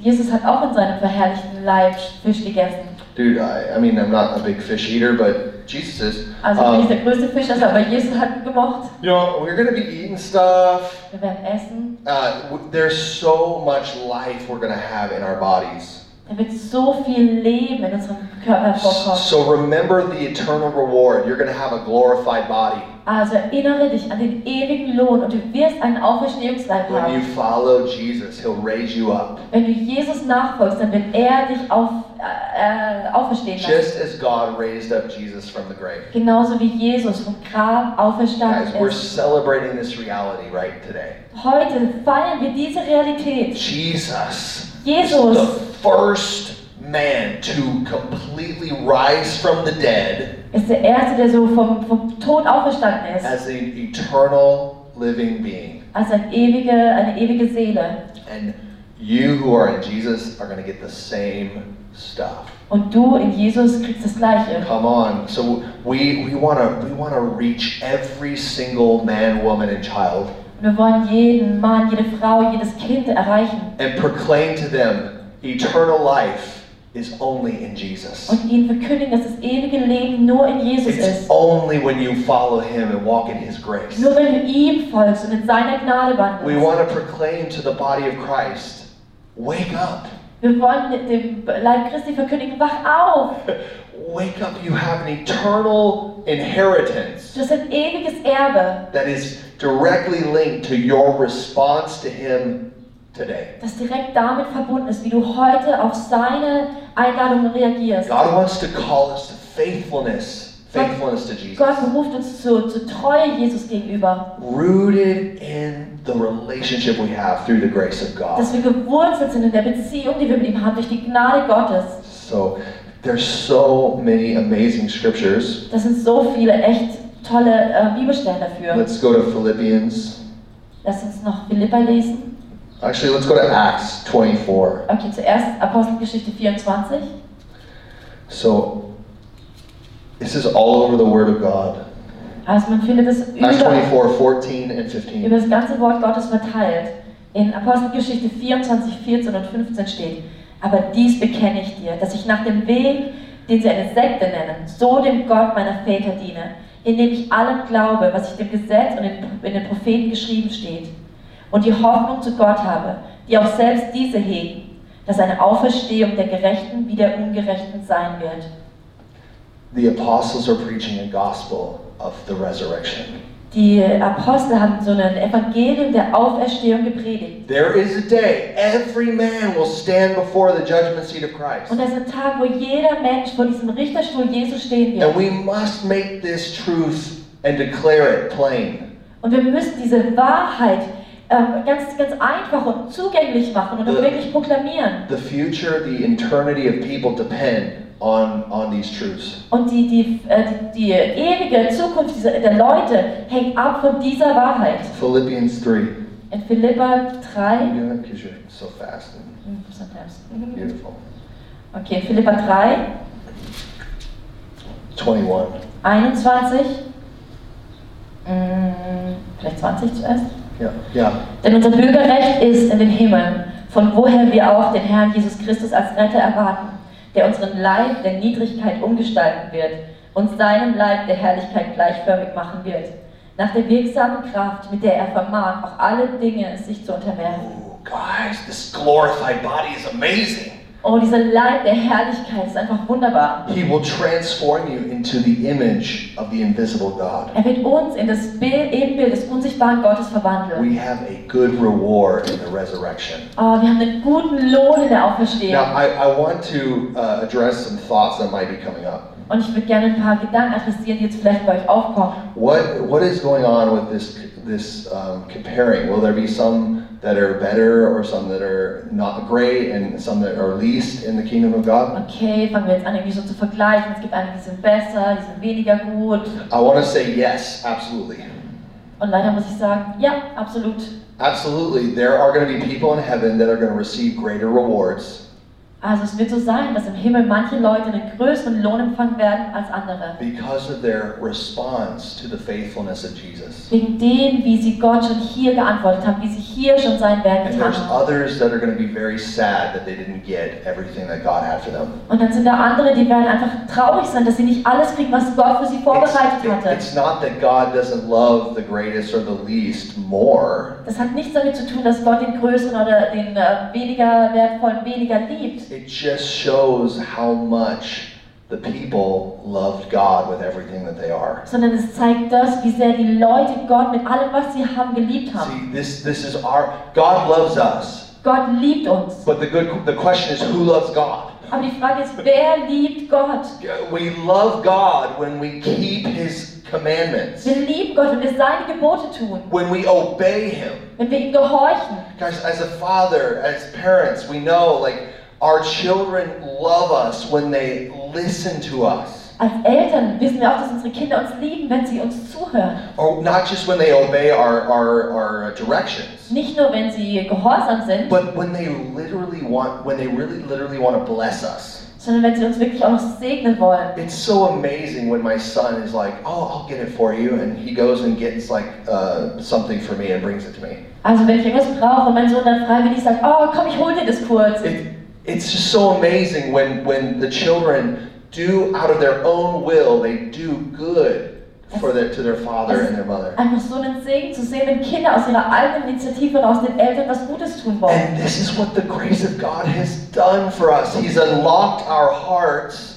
Jesus hat auch in seinem verherrlichten Leib Fisch gegessen. Dude, I, I mean, I'm not a big fish eater, but Jesus is. Also ich bin nicht Um, der größte Fischesser, aber Jesus hat gemocht. you know, we're going to be eating stuff. Wir werden essen. Uh, there's so much life we're going to have in our bodies. So viel Leben in unserem Körper hervorkommen. So remember the eternal reward. You're going to have a glorified body. Also erinnere dich an den ewigen Lohn und du wirst einen Auferstehungsleib When you haben. follow Jesus, he'll raise you up. Wenn du Jesus nachfolgst, dann wird er dich auf, äh, auferstehen lassen. Just as God raised up Jesus from the grave. Genauso wie Jesus vom Grab Guys, auferstanden we're ist. celebrating this reality right today. Heute feiern wir diese Realität. Jesus Jesus the first man to completely rise from the dead ist der Erste, der so vom, vom Tod auferstanden ist. as an eternal living being. Als ein ewige, eine ewige Seele. And you who are in Jesus are going to get the same stuff. Und du in Jesus kriegst das Gleiche. Come on. So we we want to we want to reach every single man, woman and child Und wir wollen jeden Mann, jede Frau, jedes Kind erreichen. and proclaim to them eternal life is only in Jesus. Und ihnen verkündigen, dass das ewige Leben nur in Jesus It's ist. only when you follow him and walk in his grace. Nur wenn du ihm folgst und in seiner Gnade We wandelst. want to proclaim to the body of Christ, wake up. Wir wollen dem Leib Christi verkündigen, wach auf! Wake up, you have an eternal inheritance Du hast ein ewiges Erbe, that is directly linked to your response to him today. das direkt damit verbunden ist, wie du heute auf seine Einladung reagierst. God wants to call us to faithfulness, faithfulness to Jesus. Gott beruft uns zu, zu Treue Jesus gegenüber. Rooted in the relationship we have through the grace of God. Dass wir gewurzelt sind in der Beziehung, die wir mit ihm haben, durch die Gnade Gottes. So there's so many amazing scriptures. Das sind so viele echt tolle äh, Bibelstellen dafür. Let's go to Philippians. Lass uns noch Philippa lesen. Actually, let's go to Acts 24. Okay, zuerst Apostelgeschichte 24. So this is all over the Word of God. Also man findet es Acts über, 24, 14 and 15. über das ganze Wort Gottes verteilt. In Apostelgeschichte 24, 14 und 15 steht, aber dies bekenne ich dir, dass ich nach dem Weg, den sie eine Sekte nennen, so dem Gott meiner Väter diene, indem ich allem glaube, was ich dem Gesetz und in, den Propheten geschrieben steht, und die Hoffnung zu Gott habe, die auch selbst diese hegen, dass eine Auferstehung der Gerechten wie der Ungerechten sein wird. The apostles are preaching a gospel of the resurrection. Die Apostel haben so ein Evangelium der Auferstehung gepredigt. There is a day every man will stand before the judgment seat of Christ. Und das ist ein Tag, wo jeder Mensch vor diesem Richterstuhl Jesus stehen wird. And we must make this truth and declare it plain. Und wir müssen diese Wahrheit ähm, ganz, ganz einfach und zugänglich machen und Ja. wirklich proklamieren. The future, the eternity of people depend on, on these truths. Und die, die, äh, die, die ewige Zukunft dieser, der Leute hängt ab von dieser Wahrheit. Philippians 3. In Philippa 3. Yeah, because you're so fast and Hm, sometimes. beautiful. Okay, Philippa 3, 21. 21. Hm, vielleicht 20 zuerst. Yeah, yeah. Denn unser Bürgerrecht ist in den Himmeln, von woher wir auch den Herrn Jesus Christus als Retter erwarten, der unseren Leib der Niedrigkeit umgestalten wird und seinem Leib der Herrlichkeit gleichförmig machen wird, nach der wirksamen Kraft, mit der er vermag, auch alle Dinge sich zu unterwerfen. Ooh, guys, this glorified body is amazing. Oh, dieser Leib der Herrlichkeit ist einfach wunderbar. He will transform you into the image of the invisible God. Er wird uns in das Bild, Ebenbild des unsichtbaren Gottes verwandeln. We have a good reward in the resurrection. Oh, wir haben einen guten Lohn in der Auferstehung. Now, I, I want to uh, address some thoughts that might be coming up. Und ich würde gerne ein paar Gedanken adressieren, die jetzt vielleicht bei euch aufkommen. What, what is going on with this, this um, comparing? Will there be some that are better or some that are not great and some that are least in the kingdom of God? Okay, fangen wir jetzt an, irgendwie so zu vergleichen. Es gibt einige, die sind besser, die sind weniger gut. I want to say yes, absolutely. Und leider muss ich sagen, ja, absolut. Absolutely, there are going to be people in heaven that are going to receive greater rewards Also es wird so sein, dass im Himmel manche Leute einen größeren Lohn empfangen werden als andere. because of their response to the faithfulness of Jesus. Wegen dem, wie sie Gott schon hier geantwortet haben, wie sie hier schon sein Werk And getan there's haben. others that are going to be very sad that they didn't get everything that God had for them. Und dann sind da andere, die werden einfach traurig sein, dass sie nicht alles kriegen, was Gott für sie It's, vorbereitet it- hatte. it's not that God doesn't love the greatest or the least more. Das hat nichts damit zu tun, dass Gott den größeren oder den äh, weniger wertvollen weniger liebt. It just shows how much the people loved God with everything that they are. sondern es zeigt das, wie sehr die Leute Gott mit allem, was sie haben, geliebt haben. See, this this is our God loves us, Gott liebt uns. but the good the question is who loves God. Aber die Frage ist, wer liebt Gott? We love God when we keep His commandments, Wir lieben Gott, wenn wir seine Gebote tun, when we obey Him. wenn wir ihm gehorchen. Guys, as a father, as parents, we know like our children love us when they listen to us. Als Eltern wissen wir auch, dass unsere Kinder uns lieben, wenn sie uns zuhören. Or not just when they obey our, our, our directions, Nicht nur, wenn sie gehorsam sind, but when they literally want, when they really literally want to bless us. sondern wenn sie uns wirklich auch noch segnen wollen. It's so amazing when my son is like, "Oh, I'll get it for you," and he goes and gets like uh, something for me and brings it to me. Also wenn ich irgendwas brauche und mein Sohn dann freiwillig sagt, oh komm, ich hol dir das kurz. It, it's just so amazing when when the children do out of their own will, they do good for their to their father and their mother. Einfach so einen Segen zu sehen, wenn Kinder aus ihrer eigenen Initiative und aus den Eltern was Gutes tun wollen. And this is what the grace of God has done for us. He's unlocked our hearts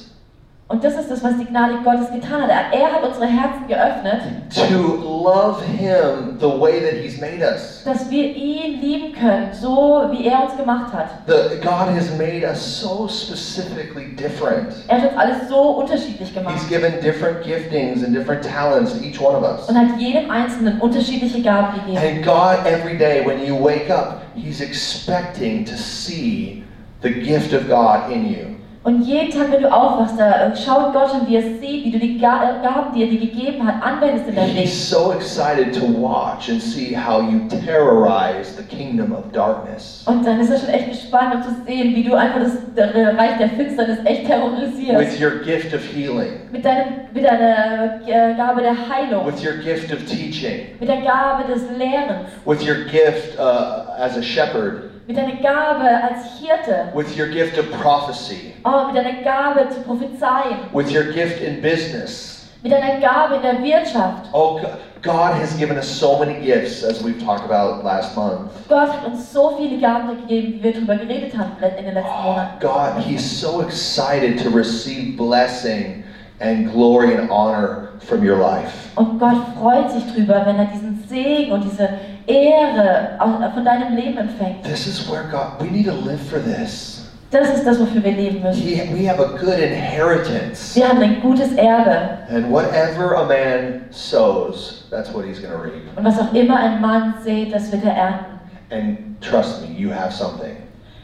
Und das ist das, was die Gnade Gottes getan hat. Er hat unsere Herzen geöffnet, to love Him the way that He's made us. dass wir ihn lieben können, so wie er uns gemacht hat. The, God has made us so specifically different. Er hat uns alles so unterschiedlich gemacht He's given different giftings and different talents to each one of us. und hat jedem Einzelnen unterschiedliche Gaben gegeben. And God, every day when you wake up, He's expecting to see the gift of God in you. Und jeden Tag, wenn du aufwachst, da äh, schaut Gott schon, wie er sieht, wie du die äh, Gaben, die er dir gegeben hat, anwendest in deinem He's Leben. so excited to watch and see how you terrorize the kingdom of darkness. Und dann ist er schon echt gespannt, um zu sehen, wie du einfach das Reich der Finsternis echt terrorisierst. with your gift of healing, Mit, deinem, mit deiner äh, Gabe der Heilung, with your gift of teaching, mit der Gabe des Lehrens, with your gift uh, as a shepherd, mit deiner Gabe als Hirte, with your gift of prophecy, oh, mit deiner Gabe zu prophezeien, with your gift in business. mit deiner Gabe in der Wirtschaft. Oh, God has given us so many gifts, as we've talked about last month. Gott hat uns so viele Gaben gegeben, wie wir darüber geredet haben in den letzten Oh, Monaten. God, He's so excited to receive blessing and glory and honor from your life. Und Gott freut sich drüber, wenn er diesen Segen und diese Ehre von deinem Leben empfängt. This is where God, we need to live for this. Das ist das, wofür wir leben müssen. We have a good inheritance. Wir haben ein gutes Erbe. And whatever a man sows, that's what he's going to reap. Und was auch immer ein Mann sät, das wird er ernten. And trust me, you have something.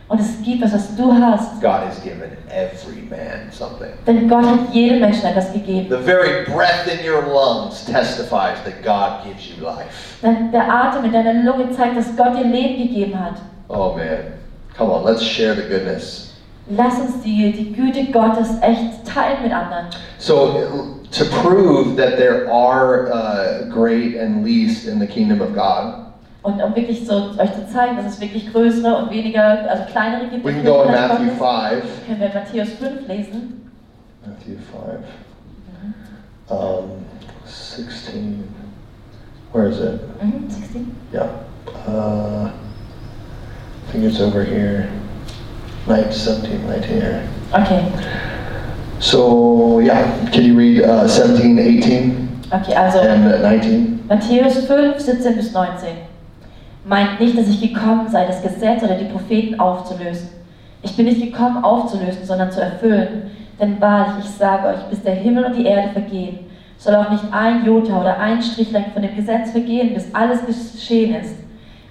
Und es gibt was, was du hast. God has given every man something. Denn Gott hat jedem Menschen etwas gegeben. The very breath in your lungs testifies that God gives you life. Denn der Atem in deiner Lunge zeigt, dass Gott dir Leben gegeben hat. Oh man, come on, let's share the goodness. Lass uns die, die Güte Gottes echt teilen mit anderen. So, to prove that there are uh, great and least in the kingdom of God, Und um wirklich so euch zu zeigen, dass es wirklich größere und weniger, also kleinere gibt. we can go in Reich Matthew Gottes. 5. Können wir Matthäus 5 lesen. Matthew 5. Um, 16. Where is it? Mhm, 16. Yeah. Uh, I think it's over here. 19, 17, 19 here. Okay. So, yeah, can you read uh, 17, 18, Okay, also and uh, 19? Matthäus 5, 17 bis 19. Meint nicht, dass ich gekommen sei, das Gesetz oder die Propheten aufzulösen. Ich bin nicht gekommen, aufzulösen, sondern zu erfüllen. Denn wahrlich, ich sage euch, bis der Himmel und die Erde vergehen, soll auch nicht ein Jota oder ein Strichlein von dem Gesetz vergehen, bis alles geschehen ist.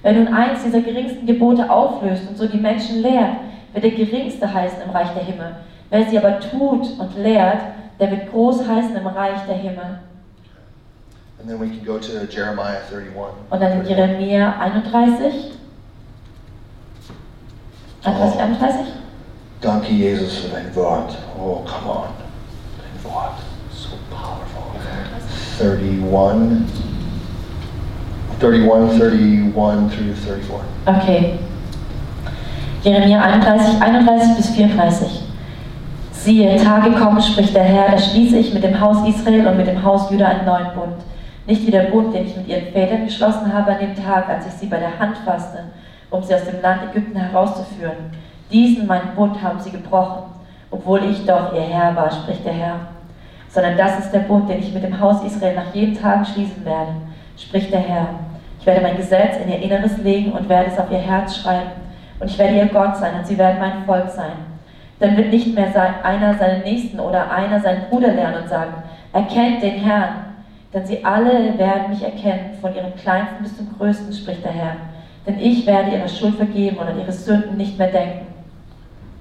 Wer nun eins dieser geringsten Gebote auflöst und so die Menschen lehrt, wird der Geringste heißen im Reich der Himmel. Wer sie aber tut und lehrt, der wird groß heißen im Reich der Himmel. And then we can go to Jeremiah 31. Und dann Jeremia 31. 31, 31? Danke, Jesus, für dein Wort. Oh, come on. Dein Wort. So powerful. 31. 31, 31 through 34. Okay. Jeremia 31, 31 bis 34. Siehe, Tage kommen, spricht der Herr, da schließe ich mit dem Haus Israel und mit dem Haus Juda einen neuen Bund nicht wie der Bund, den ich mit ihren Vätern geschlossen habe an dem Tag, als ich sie bei der Hand fasste, um sie aus dem Land Ägypten herauszuführen. Diesen meinen Bund haben sie gebrochen, obwohl ich doch ihr Herr war, spricht der Herr. Sondern das ist der Bund, den ich mit dem Haus Israel nach jedem Tag schließen werde, spricht der Herr. Ich werde mein Gesetz in ihr Inneres legen und werde es auf ihr Herz schreiben. Und ich werde ihr Gott sein und sie werden mein Volk sein. Dann wird nicht mehr einer seinen Nächsten oder einer seinen Bruder lernen und sagen, erkennt den Herrn, denn sie alle werden mich erkennen, von ihrem Kleinsten bis zum Größten, spricht der Herr. Denn ich werde ihre Schuld vergeben und an ihre Sünden nicht mehr denken.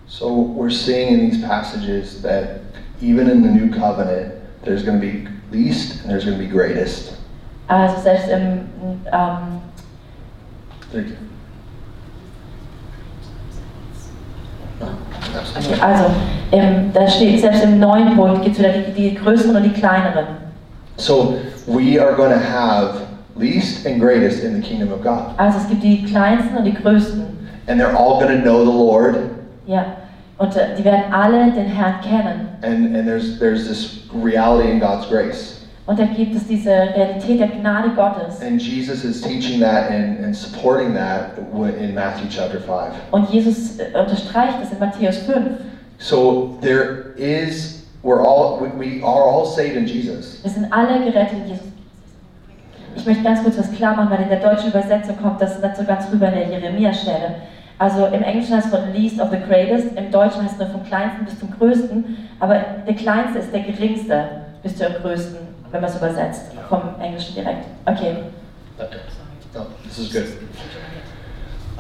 So we're seeing in these passages that even in the new covenant, there's going to be least and there's going to be greatest. Also selbst im ähm, Okay, also im, da steht selbst im neuen Bund gibt es wieder die, die größeren und die kleineren. So we are going to have least and greatest in the kingdom of God. Also es gibt die kleinsten und die größten. And they're all going to know the Lord. Ja. Und äh, die werden alle den Herrn kennen. And and there's there's this reality in God's grace. Und da gibt es diese Realität der Gnade Gottes. And Jesus is teaching that and, and supporting that in Matthew chapter 5. Und Jesus äh, unterstreicht das in Matthäus 5. So there is We're all, we, we are all saved in Jesus. Wir sind alle gerettet in Jesus. Ich möchte ganz kurz was klar machen, weil in der deutschen Übersetzung kommt das nicht so ganz rüber in der Jeremia-Stelle. Also im Englischen heißt es von least of the greatest, im Deutschen heißt es nur vom kleinsten bis zum größten, aber der kleinste ist der geringste bis zum größten, wenn man es übersetzt, vom Englischen direkt. Okay. No, this is good.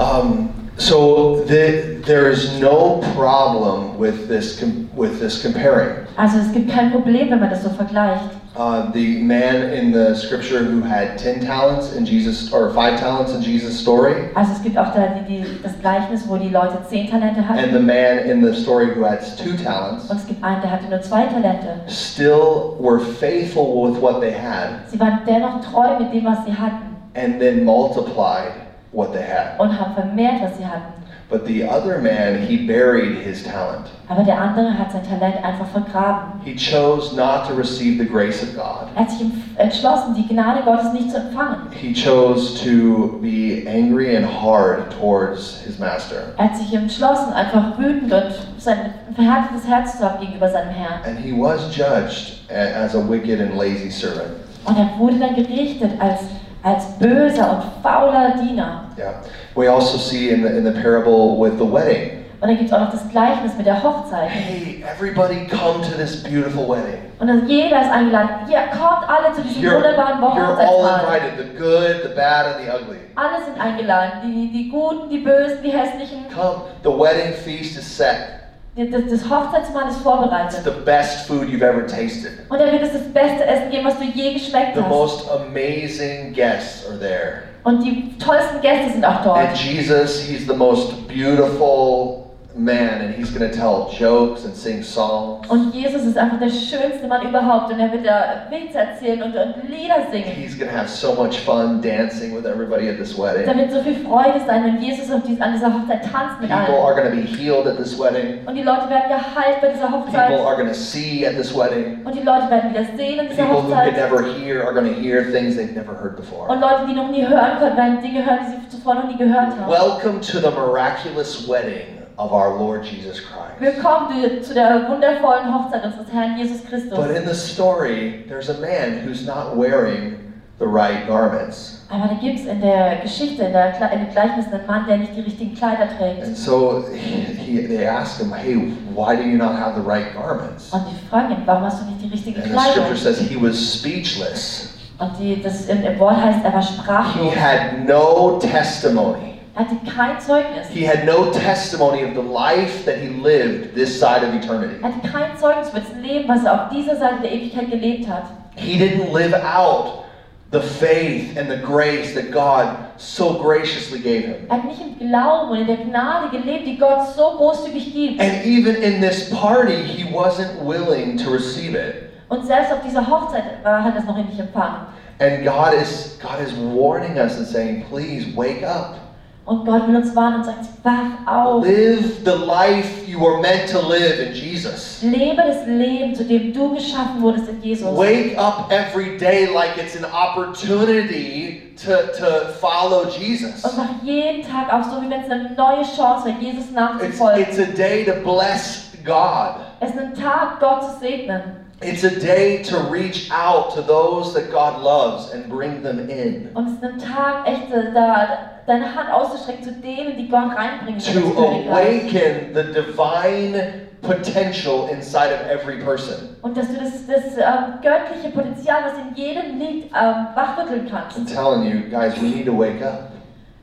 Um, so the, there is no problem with this with this comparing. Also es gibt kein Problem, wenn man das so vergleicht. Uh, the man in the scripture who had ten talents in Jesus or five talents in Jesus' story. Also es gibt auch da die, die, das Gleichnis, wo die Leute zehn Talente hatten. And the man in the story who had two talents. Und es gibt einen, der hatte nur zwei Talente. Still were faithful with what they had. Sie waren dennoch treu mit dem, was sie hatten. And then multiplied what they had. Und haben vermehrt, was sie hatten. But the other man, he buried his talent. Aber der andere hat sein Talent einfach vergraben. He chose not to receive the grace of God. Er hat sich entschlossen, die Gnade Gottes nicht zu empfangen. He chose to be angry and hard towards his master. Er hat sich entschlossen, einfach wütend und sein verhärtetes Herz zu haben gegenüber seinem Herrn. And he was judged as a wicked and lazy servant. Und er wurde dann gerichtet als als böser und fauler Diener. Yeah. We also see in the, in the parable with the wedding. Und dann gibt es auch noch das Gleichnis mit der Hochzeit. Hey, everybody come to this beautiful wedding. Und dann jeder ist eingeladen. Ja, kommt alle zu diesem you're, wunderbaren You're all invited, the good, the bad and the ugly. Alle sind eingeladen, die, die Guten, die Bösen, die Hässlichen. Come, the wedding feast is set. Das, das Hochzeitsmahl ist vorbereitet. It's the best food you've ever tasted. Und er wird es das beste Essen geben, was du je geschmeckt the hast. The most amazing guests are there. Und die tollsten Gäste sind auch dort. And Jesus, he's the most beautiful man and he's going to tell jokes and sing songs. Und Jesus ist einfach der schönste Mann überhaupt und er wird da Witze erzählen und, und Lieder singen. He's going to have so much fun dancing with everybody at this wedding. Da wird so viel Freude sein, wenn Jesus auf dies, an dieser Hochzeit tanzt mit People allen. are going to be healed at this wedding. Und die Leute werden geheilt bei dieser Hochzeit. People are going to see at this wedding. Und die Leute werden wieder sehen in dieser People who Hochzeit. could never hear are going to hear things they've never heard before. Und Leute, die noch nie hören können, werden Dinge hören, die sie zuvor noch nie gehört haben. Welcome to the miraculous wedding of our Lord Jesus Christ. Willkommen zu der wundervollen Hochzeit unseres Herrn Jesus Christus. But in the story, there's a man who's not wearing the right garments. Aber da gibt es in der Geschichte, in, der, in dem Gleichnis einen Mann, der nicht die richtigen Kleider trägt. And so he, they asked him, hey, why do you not have the right garments? Und die fragen ihn, warum hast du nicht die richtige And the scripture says he was speechless. Und die, das im, im Wort heißt, er war sprachlos. He had no testimony. Hatte kein Zeugnis. He had no testimony of the life that he lived this side of eternity. Er hatte kein Zeugnis für das Leben, was er auf dieser Seite der Ewigkeit gelebt hat. He didn't live out the faith and the grace that God so graciously gave him. Er hat nicht im Glauben und in der Gnade gelebt, die Gott so großzügig gibt. And even in this party, he wasn't willing to receive it. Und selbst auf dieser Hochzeit war, hat er es noch nicht empfangen. And God is God is warning us and saying, please wake up. Und Gott will uns warnen und sagt, wach auf. Live the life you were meant to live in Jesus. Lebe das Leben, zu dem du geschaffen wurdest in Jesus. Wake up every day like it's an opportunity to, to follow Jesus. Und mach jeden Tag auf, so wie wenn es eine neue Chance wäre, Jesus It's, nachzufolgen. it's a day to bless God. Es ist ein Tag, Gott zu segnen. It's a day to reach out to those that God loves and bring them in. Und es ist ein Tag, echt, äh, da, deine Hand auszustrecken zu denen, die Gott reinbringen in To awaken the divine potential inside of every person. Und dass du das, das ähm, göttliche Potenzial, was in jedem liegt, ähm, wachrütteln I'm telling you, guys, we need to wake up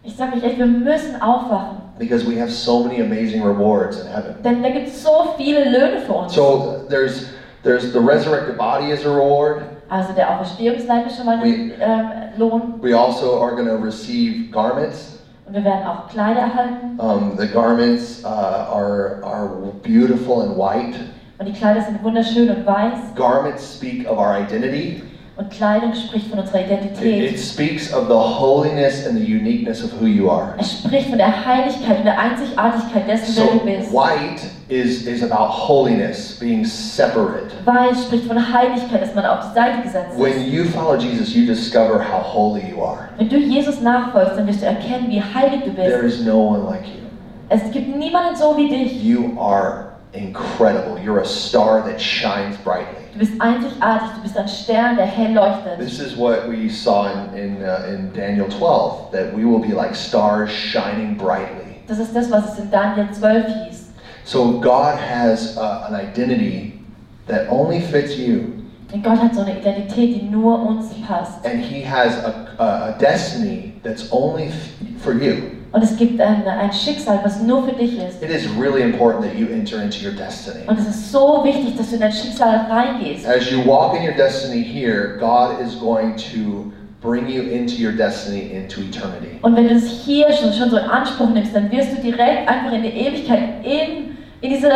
Ich sage euch echt, wir müssen aufwachen. because we have so many amazing rewards in heaven. Denn da gibt es so viele Löhne für uns. So there's there's the resurrected body as a reward. Also der Auferstehungsleib ist schon mal ein ähm, Lohn. We also are going to receive garments. Und wir werden auch Kleider erhalten. Um, the garments uh, are are beautiful and white. Und die Kleider sind wunderschön und weiß. Garments speak of our identity. Und Kleidung spricht von unserer It, it Identität. speaks of the holiness and the uniqueness of who you are. Es spricht von der Heiligkeit und der Einzigartigkeit dessen, So wer du bist. white is is about holiness, being separate. Weiß spricht von Heiligkeit, dass man auf die Seite gesetzt When ist. you follow Jesus, you discover how holy you are. Wenn du Jesus nachfolgst, dann wirst du erkennen, wie heilig du There bist. is no one like you. Es gibt niemanden so wie dich. You are incredible. You're a star that shines brightly. Du bist einzigartig, du bist ein Stern, der hell leuchtet. This is what we saw in, in, uh, in Daniel 12, that we will be like stars shining brightly. Das ist das, was es in Daniel 12 hieß. So God has uh, an identity that only fits you, Denn Gott hat so eine Identität, die nur uns passt. and He has a, a destiny that's only for you. Und es gibt ein, ein Schicksal, was nur für dich ist. It is really important that you enter into your destiny. Und es ist so wichtig, dass du in dein Schicksal reingehst. As you walk in your destiny here, God is going to bring you into your destiny into eternity. Und wenn du es hier schon, schon so in Anspruch nimmst, dann wirst du direkt einfach in die Ewigkeit, in, in diese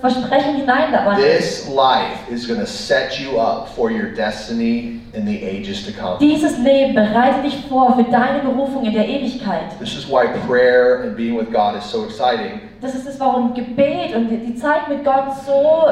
Versprechen hineinwandern. This life is going to set you up for your destiny in the ages to come. Dieses Leben bereite dich vor für deine Berufung in der Ewigkeit. This is why prayer and being with God is so exciting Das ist es, warum Gebet und die Zeit mit Gott so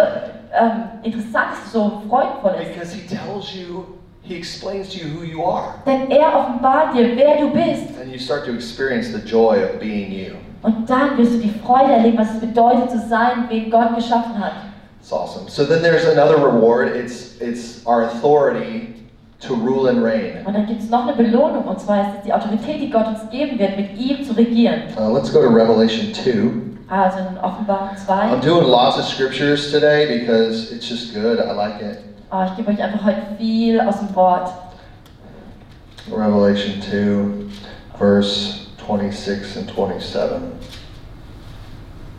ähm, interessant ist, so freudvoll ist. because He tells you, He explains to you who you are. Denn er offenbart dir, wer du bist. And you start to experience the joy of being you. Und dann wirst du die Freude erleben, was es bedeutet zu sein, wen Gott geschaffen hat. It's awesome. So then there's another reward. It's it's our authority to rule and reign. Und dann gibt es noch eine Belohnung, und zwar ist es die Autorität, die Gott uns geben wird, mit ihm zu regieren. Uh, let's go to Revelation 2. Also in Offenbarung I'm 2. doing lots of scriptures today because it's just good. I like it. Oh, ich gebe euch einfach heute viel aus dem Wort. Revelation 2, verse 26 and 27.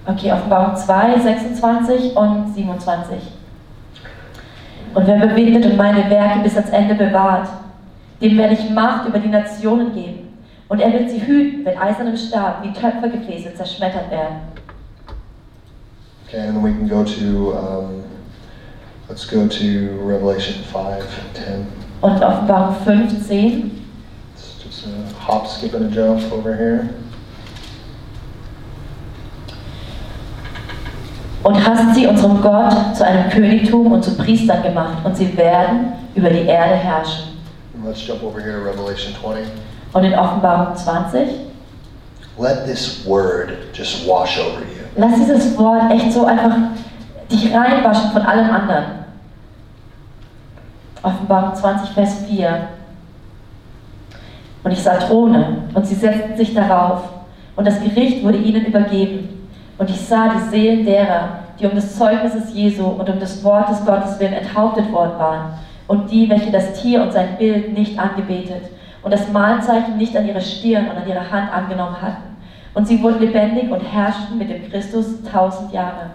Okay, Offenbarung 2, 26 und 27. Und wer bewindet und meine Werke bis ans Ende bewahrt, dem werde ich Macht über die Nationen geben. Und er wird sie hüten, wenn eisernem Stab wie Töpfergefäße zerschmettert werden. Okay, and then we can go to, um, let's go to Revelation 5, 10. Und Offenbarung 15. It's just a hop, skip, and a jump over here. Und hast sie unserem Gott zu einem Königtum und zu Priestern gemacht, und sie werden über die Erde herrschen. And let's jump over here to Revelation 20. Und in Offenbarung 20, Let this word just wash over you. Lass dieses Wort echt so einfach dich reinwaschen von allem anderen. Offenbarung 20, Vers 4. Und ich sah Throne, und sie setzten sich darauf, und das Gericht wurde ihnen übergeben. Und ich sah die Seelen derer, die um des Zeugnisses Jesu und um des Wortes Gottes willen enthauptet worden waren, und die, welche das Tier und sein Bild nicht angebetet und das Mahlzeichen nicht an ihre Stirn und an ihre Hand angenommen hatten. Und sie wurden lebendig und herrschten mit dem Christus tausend Jahre.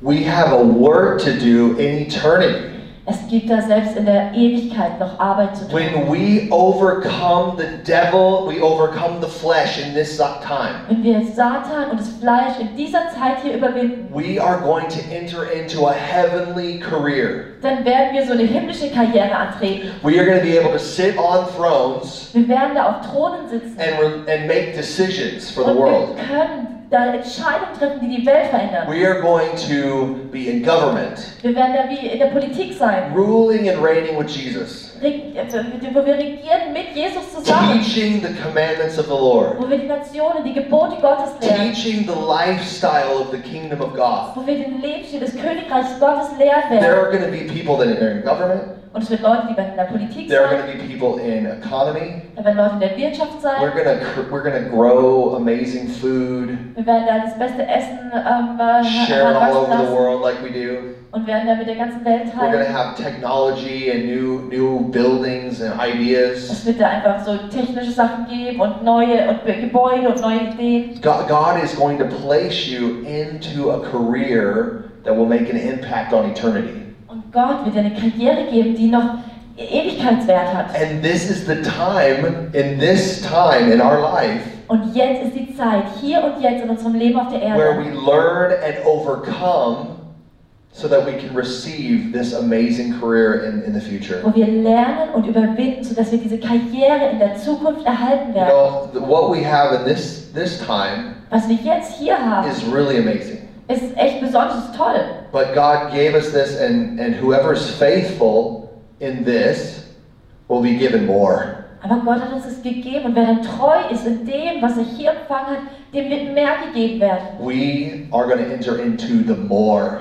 We have a work to do in eternity. Es gibt da selbst in der Ewigkeit noch Arbeit zu tun. When we overcome the devil, we overcome the flesh in this time. Wenn wir Satan und das Fleisch in dieser Zeit hier überwinden, We are going to enter into a heavenly career. dann werden wir so eine himmlische Karriere antreten. We are going to be able to sit on thrones Wir werden da auf Thronen sitzen and, and make decisions for the world. wir können da Entscheidungen treffen, die die Welt verändern. We are going to be in government, Wir werden da wie in der Politik sein, ruling and reigning with Jesus, wo wir regieren mit Jesus zusammen, teaching the commandments of the Lord, wo wir die Nationen, die Gebote Gottes lehren, teaching the lifestyle of the kingdom of God. wo wir den Lebensstil des Königreichs Gottes lehren There are going to be people that are in government. Und es wird Leute, in der Politik There are sein, going to be people in economy. da werden Leute in der Wirtschaft We're gonna we're gonna grow amazing food, Wir werden da das beste Essen ähm, äh, share it all over the world like we do. und werden da mit der ganzen Welt We're gonna have technology and new new buildings and ideas. Es wird da einfach so technische Sachen geben und neue und Gebäude und neue Ideen. God, God is going to place you into a career that will make an impact on eternity. Gott wird dir eine Karriere geben, die noch Ewigkeitswert hat. And this is the time in this time in our life Und jetzt ist die Zeit, hier und jetzt in unserem Leben auf der where we Erde, learn and overcome so that we can receive this amazing career in, in the future. wo wir lernen und überwinden, sodass wir diese Karriere in der Zukunft erhalten You werden. know, th- what we have in this this time Was wir jetzt hier haben, is really amazing. Ist echt besonders toll. But God gave us this, and, and whoever is faithful in this will be given more. Aber Gott hat uns das gegeben und wer dann treu ist in dem, was er hier empfangen hat, dem wird mehr gegeben werden. We are going to enter into the more.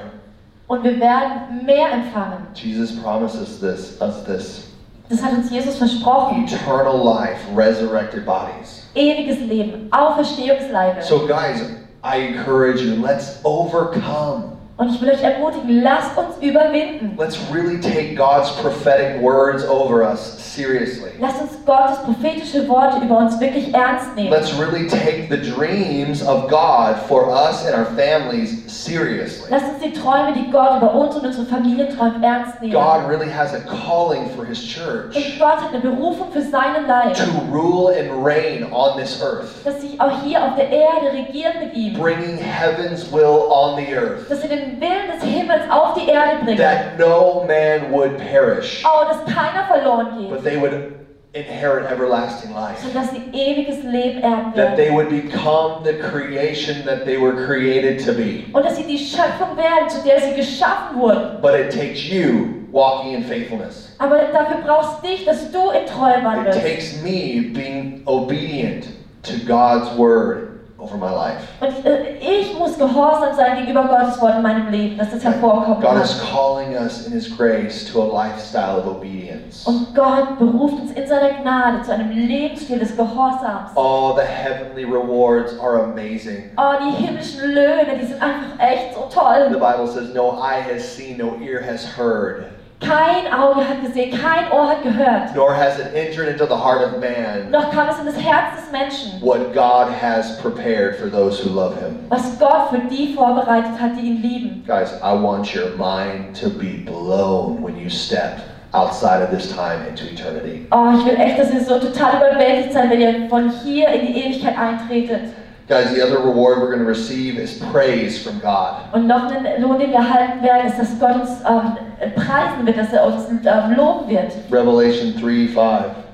Und wir werden mehr empfangen. Jesus promises this, us this Das hat uns Jesus versprochen. eternal life, resurrected bodies. Ewiges Leben, Auferstehungsleibe. So, guys, I encourage you, let's overcome. Und ich will euch ermutigen, lasst uns überwinden. Let's really take God's prophetic words over us seriously. Lasst uns Gottes prophetische Worte über uns wirklich ernst nehmen. Let's really take the dreams of God for us and our families seriously. Lasst uns die Träume, die Gott über uns und unsere Familien träumt, ernst nehmen. God really has a calling for His Und church Gott hat eine Berufung für seinen Leib, to rule and reign on this earth, dass sie auch hier auf der Erde regieren mit ihm. bringing heaven's will on the earth, Dass sie den Willen des Himmels auf die Erde bringen. that no man would perish, Oh, dass keiner verloren geht, but they would inherit everlasting life. sondern dass sie ewiges Leben erben That they would become the creation that they were created to be. Und dass sie die Schöpfung werden, zu der sie geschaffen wurden. But it takes you walking in faithfulness. Aber dafür brauchst dich, dass du in Treue It wandelst. takes me being obedient to God's word over my life. Und äh, ich muss gehorsam sein gegenüber Gottes Wort in meinem Leben, dass das hervorkommen God is calling us in His grace to a lifestyle of obedience. Und Gott beruft uns in seiner Gnade zu einem Lebensstil des Gehorsams. All the heavenly rewards are amazing. Oh, die himmlischen Löhne, die sind einfach echt so The toll. Bible says, No eye has seen, no ear has heard, Kein Auge hat gesehen, kein Ohr hat gehört. nor has it entered into the heart of man Noch kam es in das Herz des Menschen, what God has prepared for those who love Him. was Gott für die vorbereitet hat, die ihn lieben. Guys, I want your mind to be blown when you step outside of this time into eternity. Oh, ich will echt, dass ihr so total überwältigt seid, wenn ihr von hier in die Ewigkeit eintretet. Guys, the other reward we're going to receive is praise from God. Und noch einen Lohn, den wir erhalten werden, ist, dass Gott uns ähm, preisen wird, dass er uns ähm, loben wird. Revelation 3 5.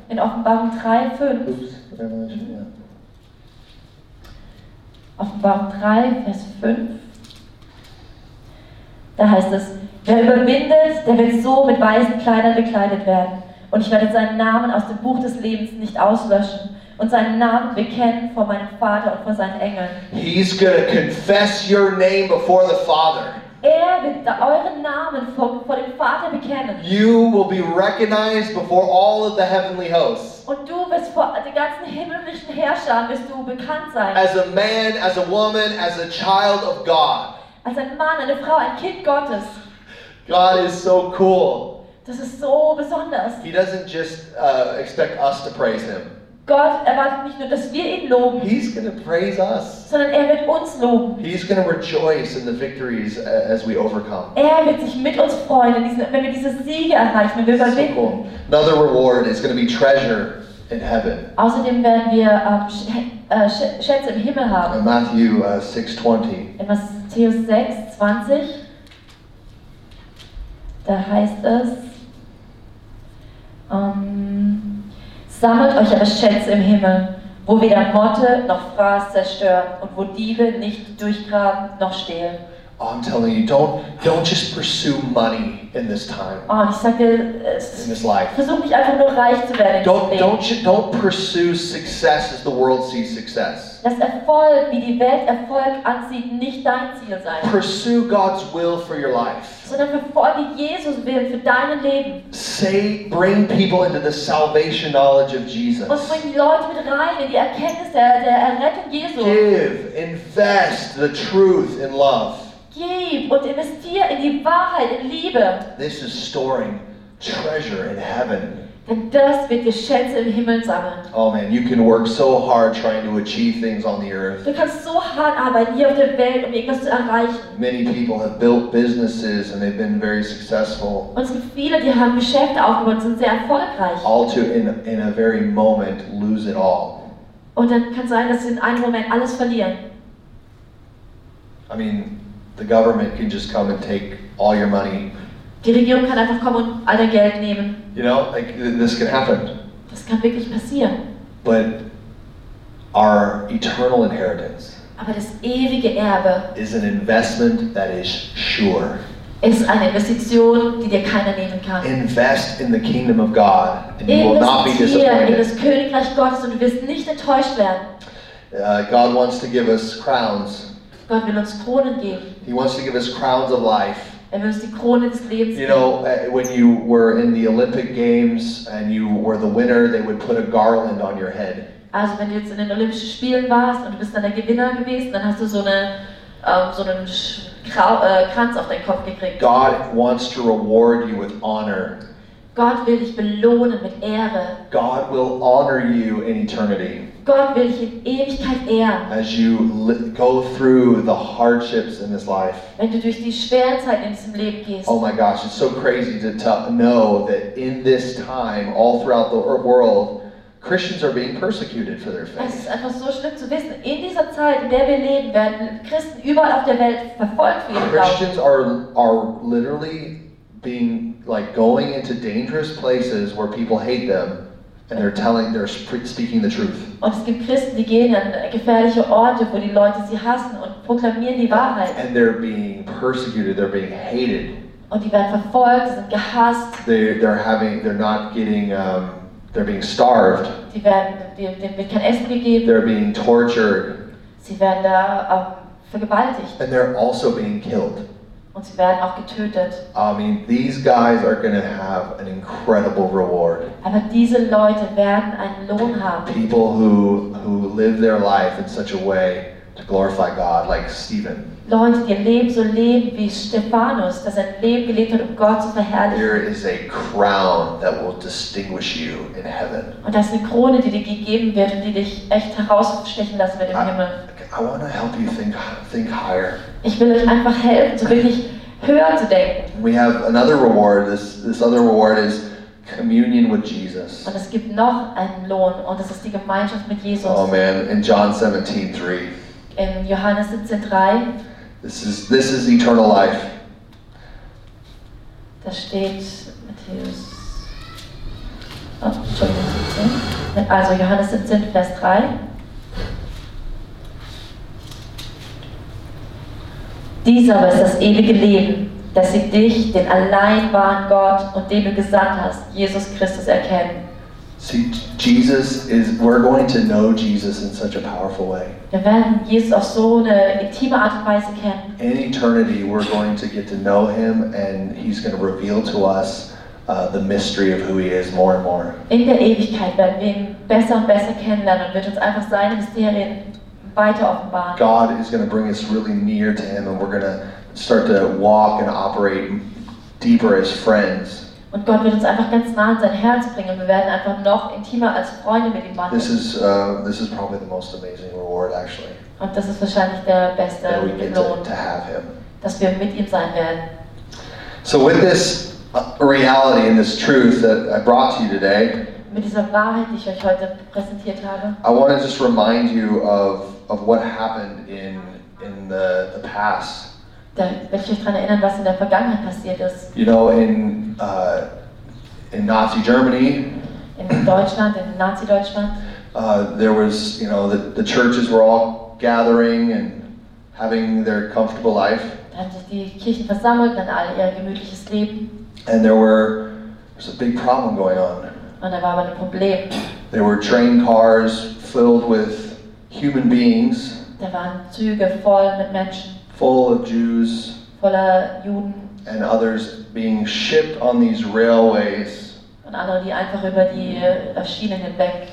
In Offenbarung 3, 5. Oops, Revelation, yeah. Offenbarung 3, Vers 5. Da heißt es, wer überwindet, der wird so mit weißen Kleidern bekleidet werden. Und ich werde seinen Namen aus dem Buch des Lebens nicht auslöschen und seinen Namen bekennen vor meinem Vater und vor seinen Engeln. He's going to confess your name before the Father. Er wird euren Namen vor, vor dem Vater bekennen. You will be recognized before all of the heavenly hosts. Und du wirst vor den ganzen himmlischen Herrschern wirst du bekannt sein. As a man, as a woman, as a child of God. Als ein Mann, eine Frau, ein Kind Gottes. God is so cool. Das ist so besonders. He doesn't just uh, expect us to praise him. Gott erwartet nicht nur, dass wir ihn loben, He's going to praise us. sondern er wird uns loben. He's going to rejoice in the victories uh, as we overcome. Er wird sich mit uns freuen, in diesen, wenn wir diese Siege erreichen, wenn wir So überwinden. cool. Another reward is going to be treasure in heaven. Außerdem werden wir ähm, Sch- äh, Sch- Schätze im Himmel In haben. Matthew uh, 6:20. In Matthäus 6, 20, da heißt es, ähm, sammelt euch aber Schätze im Himmel, wo weder Motte noch Fraß zerstören und wo Diebe nicht durchgraben noch stehlen. Oh, I'm telling you, don't don't just pursue money in this time, Oh, ich sag dir, äh, in this life. versuch nicht einfach nur reich zu werden Don't don't you, don't pursue success as the world sees success. Lass Erfolg, wie die Welt Erfolg ansieht, nicht dein Ziel sein, Pursue God's will for your life. sondern verfolge Jesus Willen für dein Leben Say, bring people into the salvation knowledge of Jesus. und bring die Leute mit rein in die Erkenntnis der, der Errettung Jesu. Give, invest the truth in love. Gib und investier in die Wahrheit, in Liebe, This is storing treasure in heaven. denn das wird dir Schätze im Himmel sammeln. Oh man, you can work so hard trying to achieve things on the earth. Du kannst so hart arbeiten hier auf der Welt, um irgendwas zu erreichen. Many people have built businesses and they've been very successful, Und es gibt viele, die haben Geschäfte aufgebaut und sind sehr erfolgreich. all to in, in a very moment lose it all. Und dann kann es sein, dass sie in einem Moment alles verlieren. I mean, the government can just come and take all your money. Die Regierung kann einfach kommen und all dein Geld nehmen. You know, like th- this can happen. Das kann wirklich passieren. But our eternal inheritance Aber das ewige Erbe is an investment that is sure. ist eine Investition, die dir keiner nehmen kann. Invest in the kingdom of God and you will not be Investiere in disappointed. das Königreich Gottes und du wirst nicht enttäuscht werden. Uh, God wants to give us crowns. Gott will uns Kronen geben. He wants to give us crowns of life. Er will uns die Krone des Lebens You know, uh, when you were in the Olympic Games and you were the winner, they would put a garland on your head. Also wenn du jetzt in den Olympischen Spielen warst und du bist dann der Gewinner gewesen, dann hast du so, eine, ähm, so einen Krau äh, Kranz auf deinen Kopf gekriegt. God wants to reward you with honor. Gott will dich belohnen mit Ehre. God will honor you in eternity Gott will in Ewigkeit ehren. as you go through the hardships in this life. Wenn du durch die schweren Zeiten in diesem Leben gehst. Oh my gosh, it's so crazy to know that in this time, all throughout the world, Christians are being persecuted for their Es faith. ist einfach so schlimm zu wissen, in dieser Zeit, in der wir leben, werden Christen überall auf der Welt verfolgt für ihren Christians are are literally being like going into dangerous places where people hate them, and they're telling, they're speaking the truth. Und es gibt Christen, die gehen an gefährliche Orte, wo die Leute sie hassen und proklamieren die Wahrheit. And they're being persecuted. They're being hated. Und die werden verfolgt, sind gehasst, They they're having they're not getting um, they're being starved. die werden, denen wird kein Essen gegeben, They're being tortured, sie werden da ähm, vergewaltigt and they're also being killed. Und sie werden auch getötet. I mean, these guys are going to have an incredible reward. Aber diese Leute werden einen Lohn haben. People who who live their life in such a way to glorify God, like Stephen. Leute, die ihr Leben so leben wie Stephanus, das sein Leben gelebt hat, um Gott zu verherrlichen. There is a crown that will distinguish you in heaven. Und das ist eine Krone, die dir gegeben wird und die dich echt herausstechen lassen wird im Himmel. I, I want to help you think think higher. Ich will euch einfach helfen, so wirklich höher zu denken. We have another reward. This this other reward is communion with Jesus. Und es gibt noch einen Lohn und das ist die Gemeinschaft mit Jesus. Oh man, in John 17, 3. In Johannes 17,3, This is this is eternal life. da steht Matthäus. Oh, Entschuldigung, 17. Also Johannes 17, Vers 3. Dies aber ist das ewige Leben, dass sie dich, den allein wahren Gott und den du gesandt hast, Jesus Christus, erkennen. See, Jesus is, we're going to know Jesus in such a powerful way. Wir werden Jesus auf so eine intime Art und Weise kennen. In eternity, we're going to get to know him and he's going to reveal to us uh, the mystery of who he is more and more. In der Ewigkeit werden wir ihn besser und besser kennenlernen und wird uns einfach seine Mysterien weiter offenbaren. God is going to bring us really near to him and we're going to start to walk and operate deeper as friends. Und Gott wird uns einfach ganz nah an sein Herz bringen und wir werden einfach noch intimer als Freunde mit ihm wandeln. This is, uh, this is probably the most amazing reward, actually, Und das ist wahrscheinlich der beste Lohn, dass wir mit ihm sein werden. So, with this uh, reality and this truth that I brought to you today, Mit dieser Wahrheit, die ich euch heute präsentiert habe, I want to just remind you of, of what happened in, in the, the past. Da will ich euch daran erinnern, was in der Vergangenheit passiert ist. You know, in, uh, in Nazi Germany, In Deutschland, in Nazi-Deutschland, uh, there was, you know, the, the churches were all gathering and having their comfortable life. da haben sich die Kirchen versammelt, dann alle ihr gemütliches Leben. And there were, there's a big problem going on. Und da war aber ein Problem. There were train cars filled with human beings, Da waren Züge voll mit Menschen, full of Jews voller Juden and others being shipped on these railways, und andere, die einfach über die äh, Schienen hinweg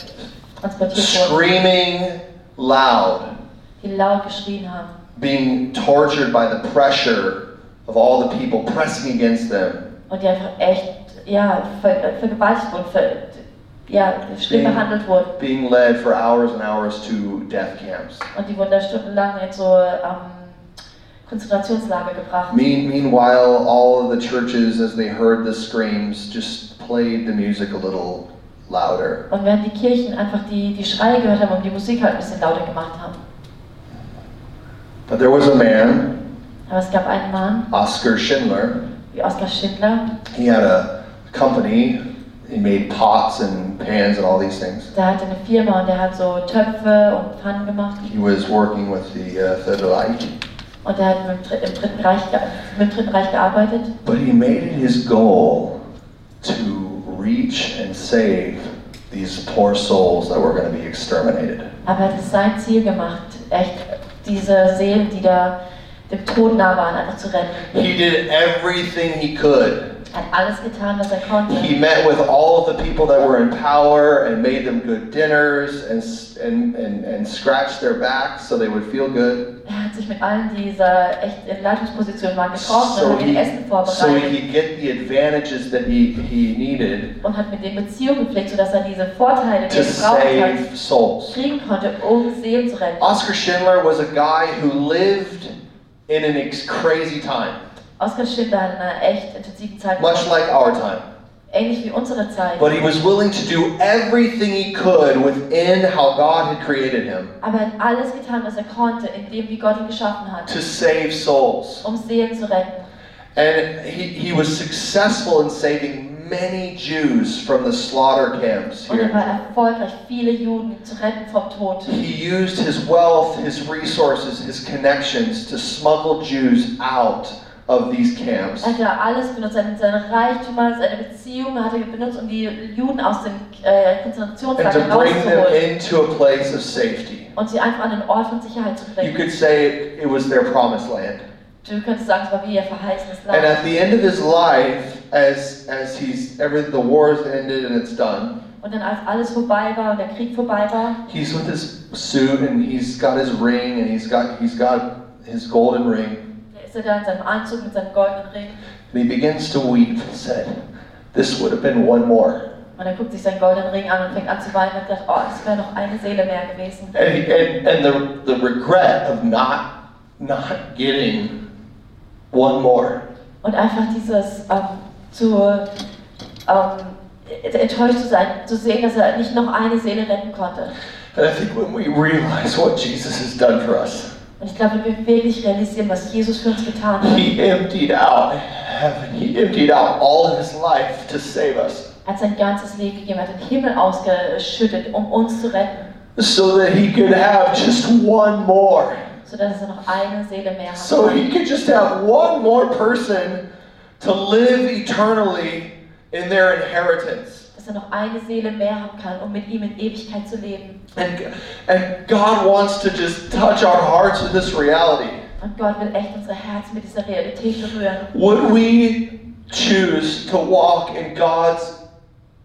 transportiert wurden, screaming loud, die laut geschrien haben. being tortured by the pressure of all the people pressing against them. Und die einfach echt, ja, ver, vergewaltigt wurden, ver, ja, schlimm Mhm. behandelt wurden. being led for hours and hours to death camps. Und die wurden da stundenlang in so ähm, Konzentrationslager gebracht. Mean, meanwhile, all of the churches, as they heard the screams, just played the music a little louder. Und während die Kirchen einfach die, die Schreie gehört haben und die Musik halt ein bisschen lauter gemacht haben. But there was a man, Aber es gab einen Mann, Oscar Schindler. wie Oskar Schindler, He had a company. He made pots and pans and all these things. der hatte eine Firma und der hat so Töpfe und Pfannen gemacht. He was working with the uh, Reich. Und er hat im, Dritt- im, Dritten Reich, dem Dritten Reich gearbeitet. But he made it his goal to reach and save these poor souls that were going to be exterminated. Aber er hat es sein Ziel gemacht, echt diese Seelen, die da dem Tod nah waren, einfach zu retten. He did everything he could. Er hat alles getan, was er konnte. He met with all of the people that were in power and made them good dinners and, and, and, and scratched their backs so they would feel good. Er hat sich mit allen dieser echt in Leitungspositionen waren getroffen So und hat he, Essen so he vorbereitet could get the advantages that he, he needed und hat mit denen Beziehungen gepflegt, sodass er diese Vorteile, die er hat, souls. kriegen konnte, um Seelen zu retten. Oscar Schindler was a guy who lived in an crazy time, Oskar Schindler hat in einer echt intensiven Zeit much like our time. Ähnlich wie unsere Zeit. But he was willing to do everything he could within how God had created him Aber er hat alles getan, was er konnte, in dem, wie Gott ihn geschaffen hat, to save souls. um Seelen zu retten. And he, he was successful in saving many Jews from the slaughter camps here. Und er war erfolgreich, viele Juden zu retten vom Tod. He used his wealth, his resources, his connections to smuggle Jews out of these camps. Er hat ja alles benutzt, seine, seine Reichtümer, seine Beziehungen hat er benutzt, um die Juden aus den äh, And to Konzentrationslagern bring them rauszuholen into a place of safety. und sie einfach an den Ort von Sicherheit zu You bringen. could say it, it was their promised land. Du könntest sagen, es war wie ihr verheißenes And Land. at the end of his life, as as he's every the war's ended and it's done, Und dann als alles vorbei war und der Krieg vorbei war, he's with his suit and he's got his ring and he's got he's got his golden ring. Ist er da in seinem Anzug mit seinem goldenen Ring And he begins to weep and said, This would have been one more. und er guckt sich seinen goldenen Ring an und fängt an zu weinen und sagt, oh, es wäre noch eine Seele mehr gewesen. And, and, and the, the regret of not, not getting one more. Und einfach dieses ähm, zu ähm, enttäuscht zu sein, zu sehen, dass er nicht noch eine Seele retten konnte. And I think when we realize what Jesus has done for us, Und ich glaube, wir wirklich realisieren, was Jesus für uns getan hat, he emptied out heaven, he emptied out all of his life to save us. er hat sein ganzes Leben gegeben, er hat den Himmel ausgeschüttet, um uns zu retten, So that he could have just one more. sodass er noch eine Seele mehr hat. So he could just have one more person to live eternally in their inheritance. Dass er noch eine Seele mehr haben kann, um mit ihm in Ewigkeit zu leben. And, and God wants to just touch our hearts with this reality. Und Gott will echt unsere Herzen mit dieser Realität berühren. Would we choose to walk in God's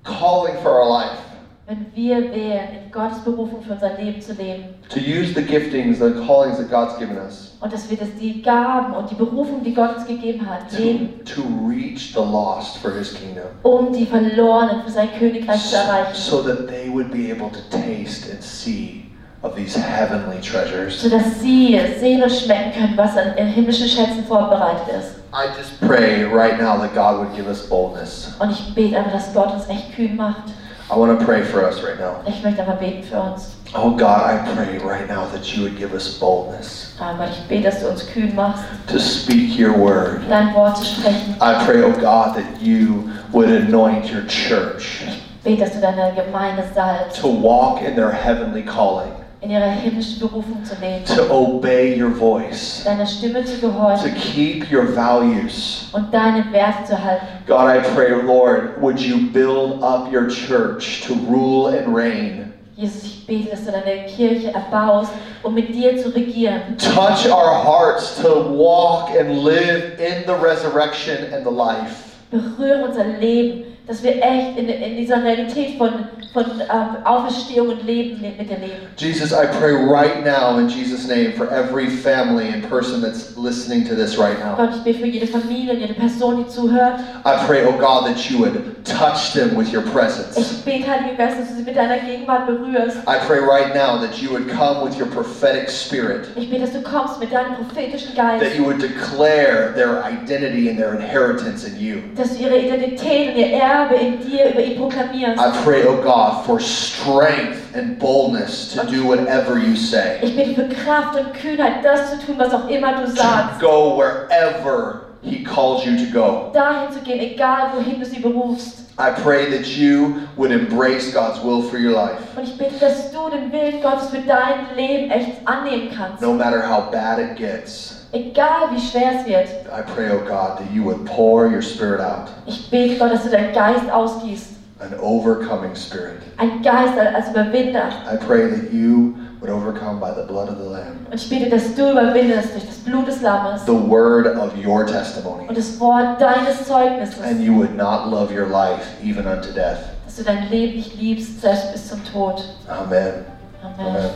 calling for our life? Wenn wir wählen, in Gottes Berufung für unser Leben zu leben To use the giftings, the callings that God's given us und dass wir das die Gaben und die Berufung, die Gott uns gegeben hat, leben, to, to reach the lost for His kingdom. um die Verlorenen für sein Königreich zu erreichen, So that they would be able to taste and see of these heavenly treasures. sodass sie sehen und schmecken können, was an himmlischen Schätzen vorbereitet ist. I just pray right now that God would give us boldness. Und ich bete einfach, dass Gott uns echt kühn macht. I want to pray for us right now. Ich möchte einfach beten für uns. Oh God, I pray right now that you would give us boldness Ah, Gott, ich bete, dass du uns kühn machst, to speak your word. dein Wort zu sprechen. I pray, oh God, that you would anoint your church Ich bete, dass du deine Gemeinde salbst, to walk in their heavenly calling, in ihrer himmlischen Berufung zu leben, to obey your voice, deiner Stimme zu to keep your values. und deine Werte zu halten. God, I pray, Lord, would you build up your church to rule and reign? Jesus, ich bete, dass du deine Kirche erbaust, um mit dir zu regieren. Touch our hearts to walk and live in the resurrection and the life. Berühre unser Leben, dass wir echt in, in dieser Realität von, von ähm, Auferstehung und Leben mit dir leben. Jesus, I pray right now in Jesus' name for every family and person that's listening to this right now. Gott, ich bete für jede Familie und jede Person, die zuhört. I pray, oh God, that you would touch them with your presence. Ich bete, Heiliger Geist, dass du sie mit deiner Gegenwart berührst. I pray right now that you would come with your prophetic spirit, Ich bete, dass du kommst mit deinem prophetischen that Geist, you would declare their identity and their inheritance in you. dass du ihre Identität und ihr Erbe in dir über ihn proklamierst. I pray, oh God, for strength and boldness to do whatever you say. Ich bete für Kraft und Kühnheit, das zu tun, was auch immer du To go wherever He calls you to go. Dahin zu gehen, egal wohin du sie berufst. I pray that you would embrace God's will for your life, Und ich bete, dass du den Willen Gottes für dein Leben echt annehmen kannst. no matter how bad it gets. Egal wie schwer es wird. I pray, oh God, that you would pour your spirit out, Ich bete Gott, dass du deinen Geist ausgießt. an overcoming spirit. Ein Geist als Überwinder. I pray that you would overcome by the blood of the Lamb, Und ich bete, dass du überwindest durch das Blut des Lammes the word of your testimony, und das Wort deines Zeugnisses. and you would not love your life even unto death. Dass du dein Leben nicht liebst, selbst bis zum Tod. Amen. Amen. Amen.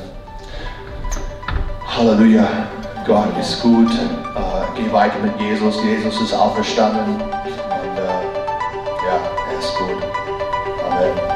Halleluja. Gott ist gut. Äh, geh weiter mit Jesus. Jesus ist auferstanden. Und äh, ja, er ist gut. Amen.